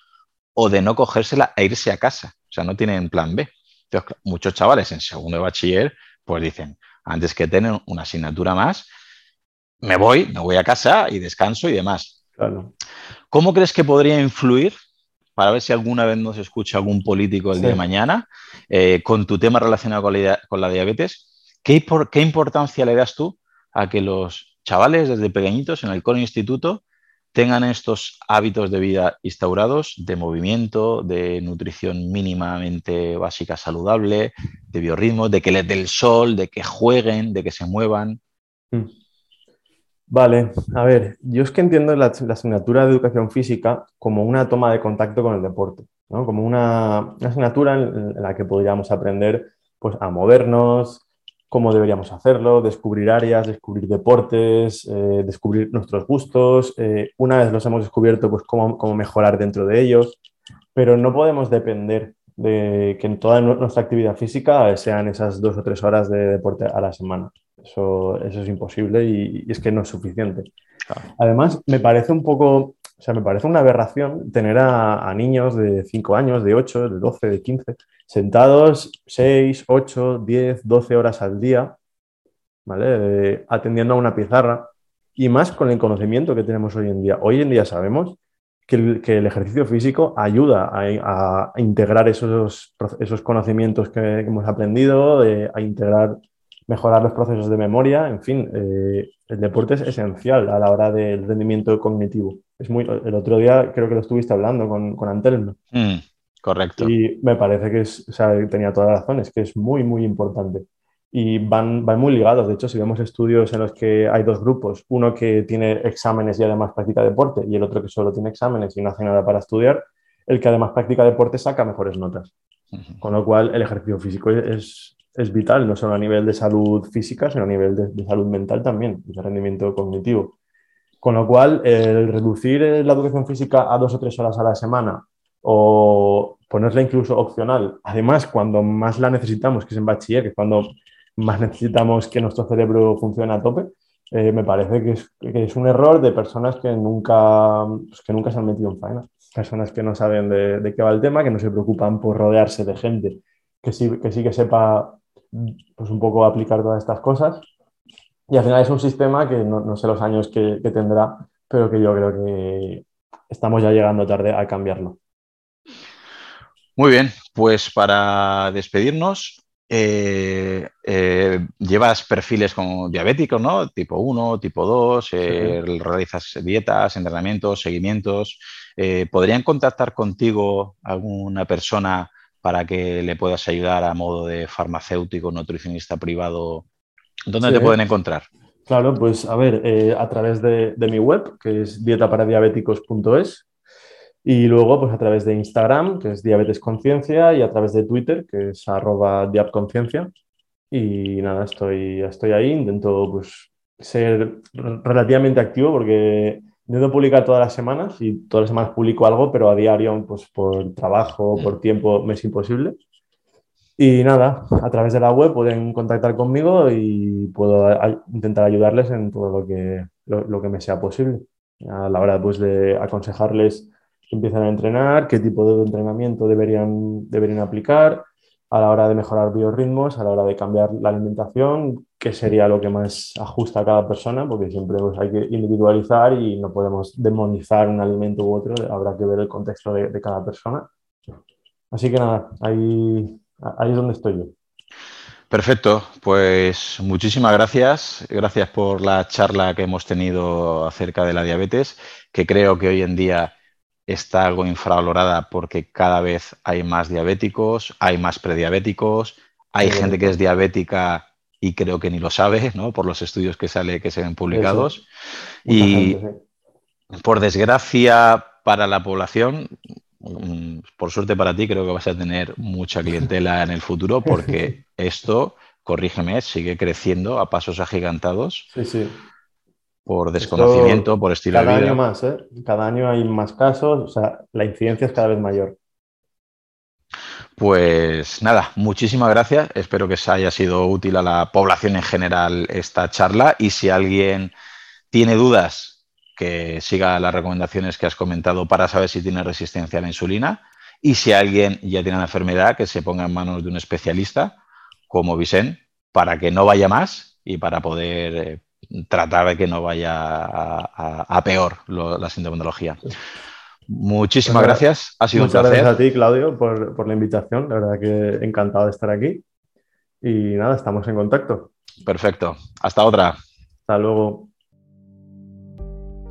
o de no cogérsela e irse a casa. O sea, no tienen plan B. Entonces, muchos chavales en segundo de bachiller, pues dicen, antes que tener una asignatura más, me voy, me voy a casa y descanso y demás. ¿Cómo crees que podría influir, para ver si alguna vez nos escucha algún político el día de mañana, eh, con tu tema relacionado con la, diabetes? ¿qué, ¿Qué importancia le das tú a que los chavales desde pequeñitos en el coro instituto tengan estos hábitos de vida instaurados de movimiento, de nutrición mínimamente básica saludable, de biorritmo, de que les dé el sol, de que jueguen, de que se muevan. Mm. Vale, a ver, yo es que entiendo la, asignatura de educación física como una toma de contacto con el deporte, ¿no? como una, asignatura en, la que podríamos aprender pues, a movernos, cómo deberíamos hacerlo, descubrir áreas, descubrir deportes, eh, descubrir nuestros gustos. Eh, una vez los hemos descubierto, pues cómo, cómo, mejorar dentro de ellos, pero no podemos depender de que en toda nuestra actividad física sean esas dos o tres horas de deporte a la semana. Eso, eso es imposible y, es que no es suficiente. Además, me parece un poco o sea, me parece una aberración tener a, niños de 5 años, de 8, de 12, de 15, sentados 6, 8, 10, 12 horas al día, ¿vale? atendiendo a una pizarra y más con el conocimiento que tenemos hoy en día. Hoy en día sabemos que el, ejercicio físico ayuda a, integrar esos, esos conocimientos que, hemos aprendido, a integrar mejorar los procesos de memoria, en fin, eh, el deporte es esencial a la hora del rendimiento cognitivo. Es muy, el otro día creo que lo estuviste hablando con, con Antelmo. Mm, correcto. Y me parece que es, o sea, tenía toda la razón, es que es muy, muy importante. Y van, van muy ligados. De hecho, si vemos estudios en los que hay dos grupos, uno que tiene exámenes y además practica deporte, y el otro que solo tiene exámenes y no hace nada para estudiar, el que además practica deporte saca mejores notas. Con lo cual, el ejercicio físico es, es vital, no solo a nivel de salud física, sino a nivel de, salud mental también, de rendimiento cognitivo. Con lo cual, el reducir la educación física a dos o tres horas a la semana o ponerla incluso opcional, además cuando más la necesitamos, que es en bachiller, que es cuando más necesitamos que nuestro cerebro funcione a tope, eh, me parece que es, un error de personas que nunca, pues, que nunca se han metido en faena, personas que no saben de, de, qué va el tema, que no se preocupan por rodearse de gente que sí que, sí que sepa pues un poco aplicar todas estas cosas. Y al final es un sistema que no, sé los años que, tendrá, pero que yo creo que estamos ya llegando tarde a cambiarlo. Muy bien, pues para despedirnos, eh, eh, llevas perfiles como diabéticos, ¿no? Tipo 1, tipo 2, eh, realizas dietas, entrenamientos, seguimientos. ¿Podrían contactar contigo alguna persona para que le puedas ayudar a modo de farmacéutico, nutricionista privado? ¿Dónde te pueden encontrar? Claro, pues a ver, eh, a través de, mi web, que es dietaparadiabéticos.es, y luego pues a través de Instagram, que es Diabetes Conciencia, y a través de Twitter, que es arroba diabconciencia. Y nada, estoy, estoy ahí, intento pues ser relativamente activo porque Intento publicar todas las semanas y todas las semanas publico algo, pero a diario, pues por trabajo, por tiempo, me es imposible. Y nada, a través de la web pueden contactar conmigo y puedo intentar ayudarles en todo lo que, lo, que me sea posible. A la hora pues, de aconsejarles que empiecen a entrenar, qué tipo de entrenamiento deberían, deberían aplicar, a la hora de mejorar biorritmos, a la hora de cambiar la alimentación, qué sería lo que más ajusta a cada persona, porque siempre pues, hay que individualizar y no podemos demonizar un alimento u otro, habrá que ver el contexto de, cada persona. Así que nada, ahí, ahí es donde estoy yo. Perfecto, pues muchísimas gracias. Gracias por la charla que hemos tenido acerca de la diabetes, que creo que hoy en día está algo infravalorada porque cada vez hay más diabéticos, hay más prediabéticos, hay gente que es diabética y creo que ni lo sabe, ¿no? Por los estudios que sale, que se ven publicados. Y por desgracia para la población, por suerte para ti, creo que vas a tener mucha clientela en el futuro porque esto, corrígeme, sigue creciendo a pasos agigantados. Sí, sí por desconocimiento, por estilo de vida. Cada año más, ¿eh? Cada año hay más casos, o sea, la incidencia es cada vez mayor. Pues nada, muchísimas gracias. Espero que se haya sido útil a la población en general esta charla y si alguien tiene dudas, que siga las recomendaciones que has comentado para saber si tiene resistencia a la insulina y si alguien ya tiene una enfermedad, que se ponga en manos de un especialista como Vicente para que no vaya más y para poder eh, tratar de que no vaya a, peor la sintomatología. Muchísimas gracias, ha sido un placer. Muchas gracias a ti, Claudio, por, por la invitación. La verdad que encantado de estar aquí. Y nada, estamos en contacto. Perfecto. Hasta otra. Hasta luego.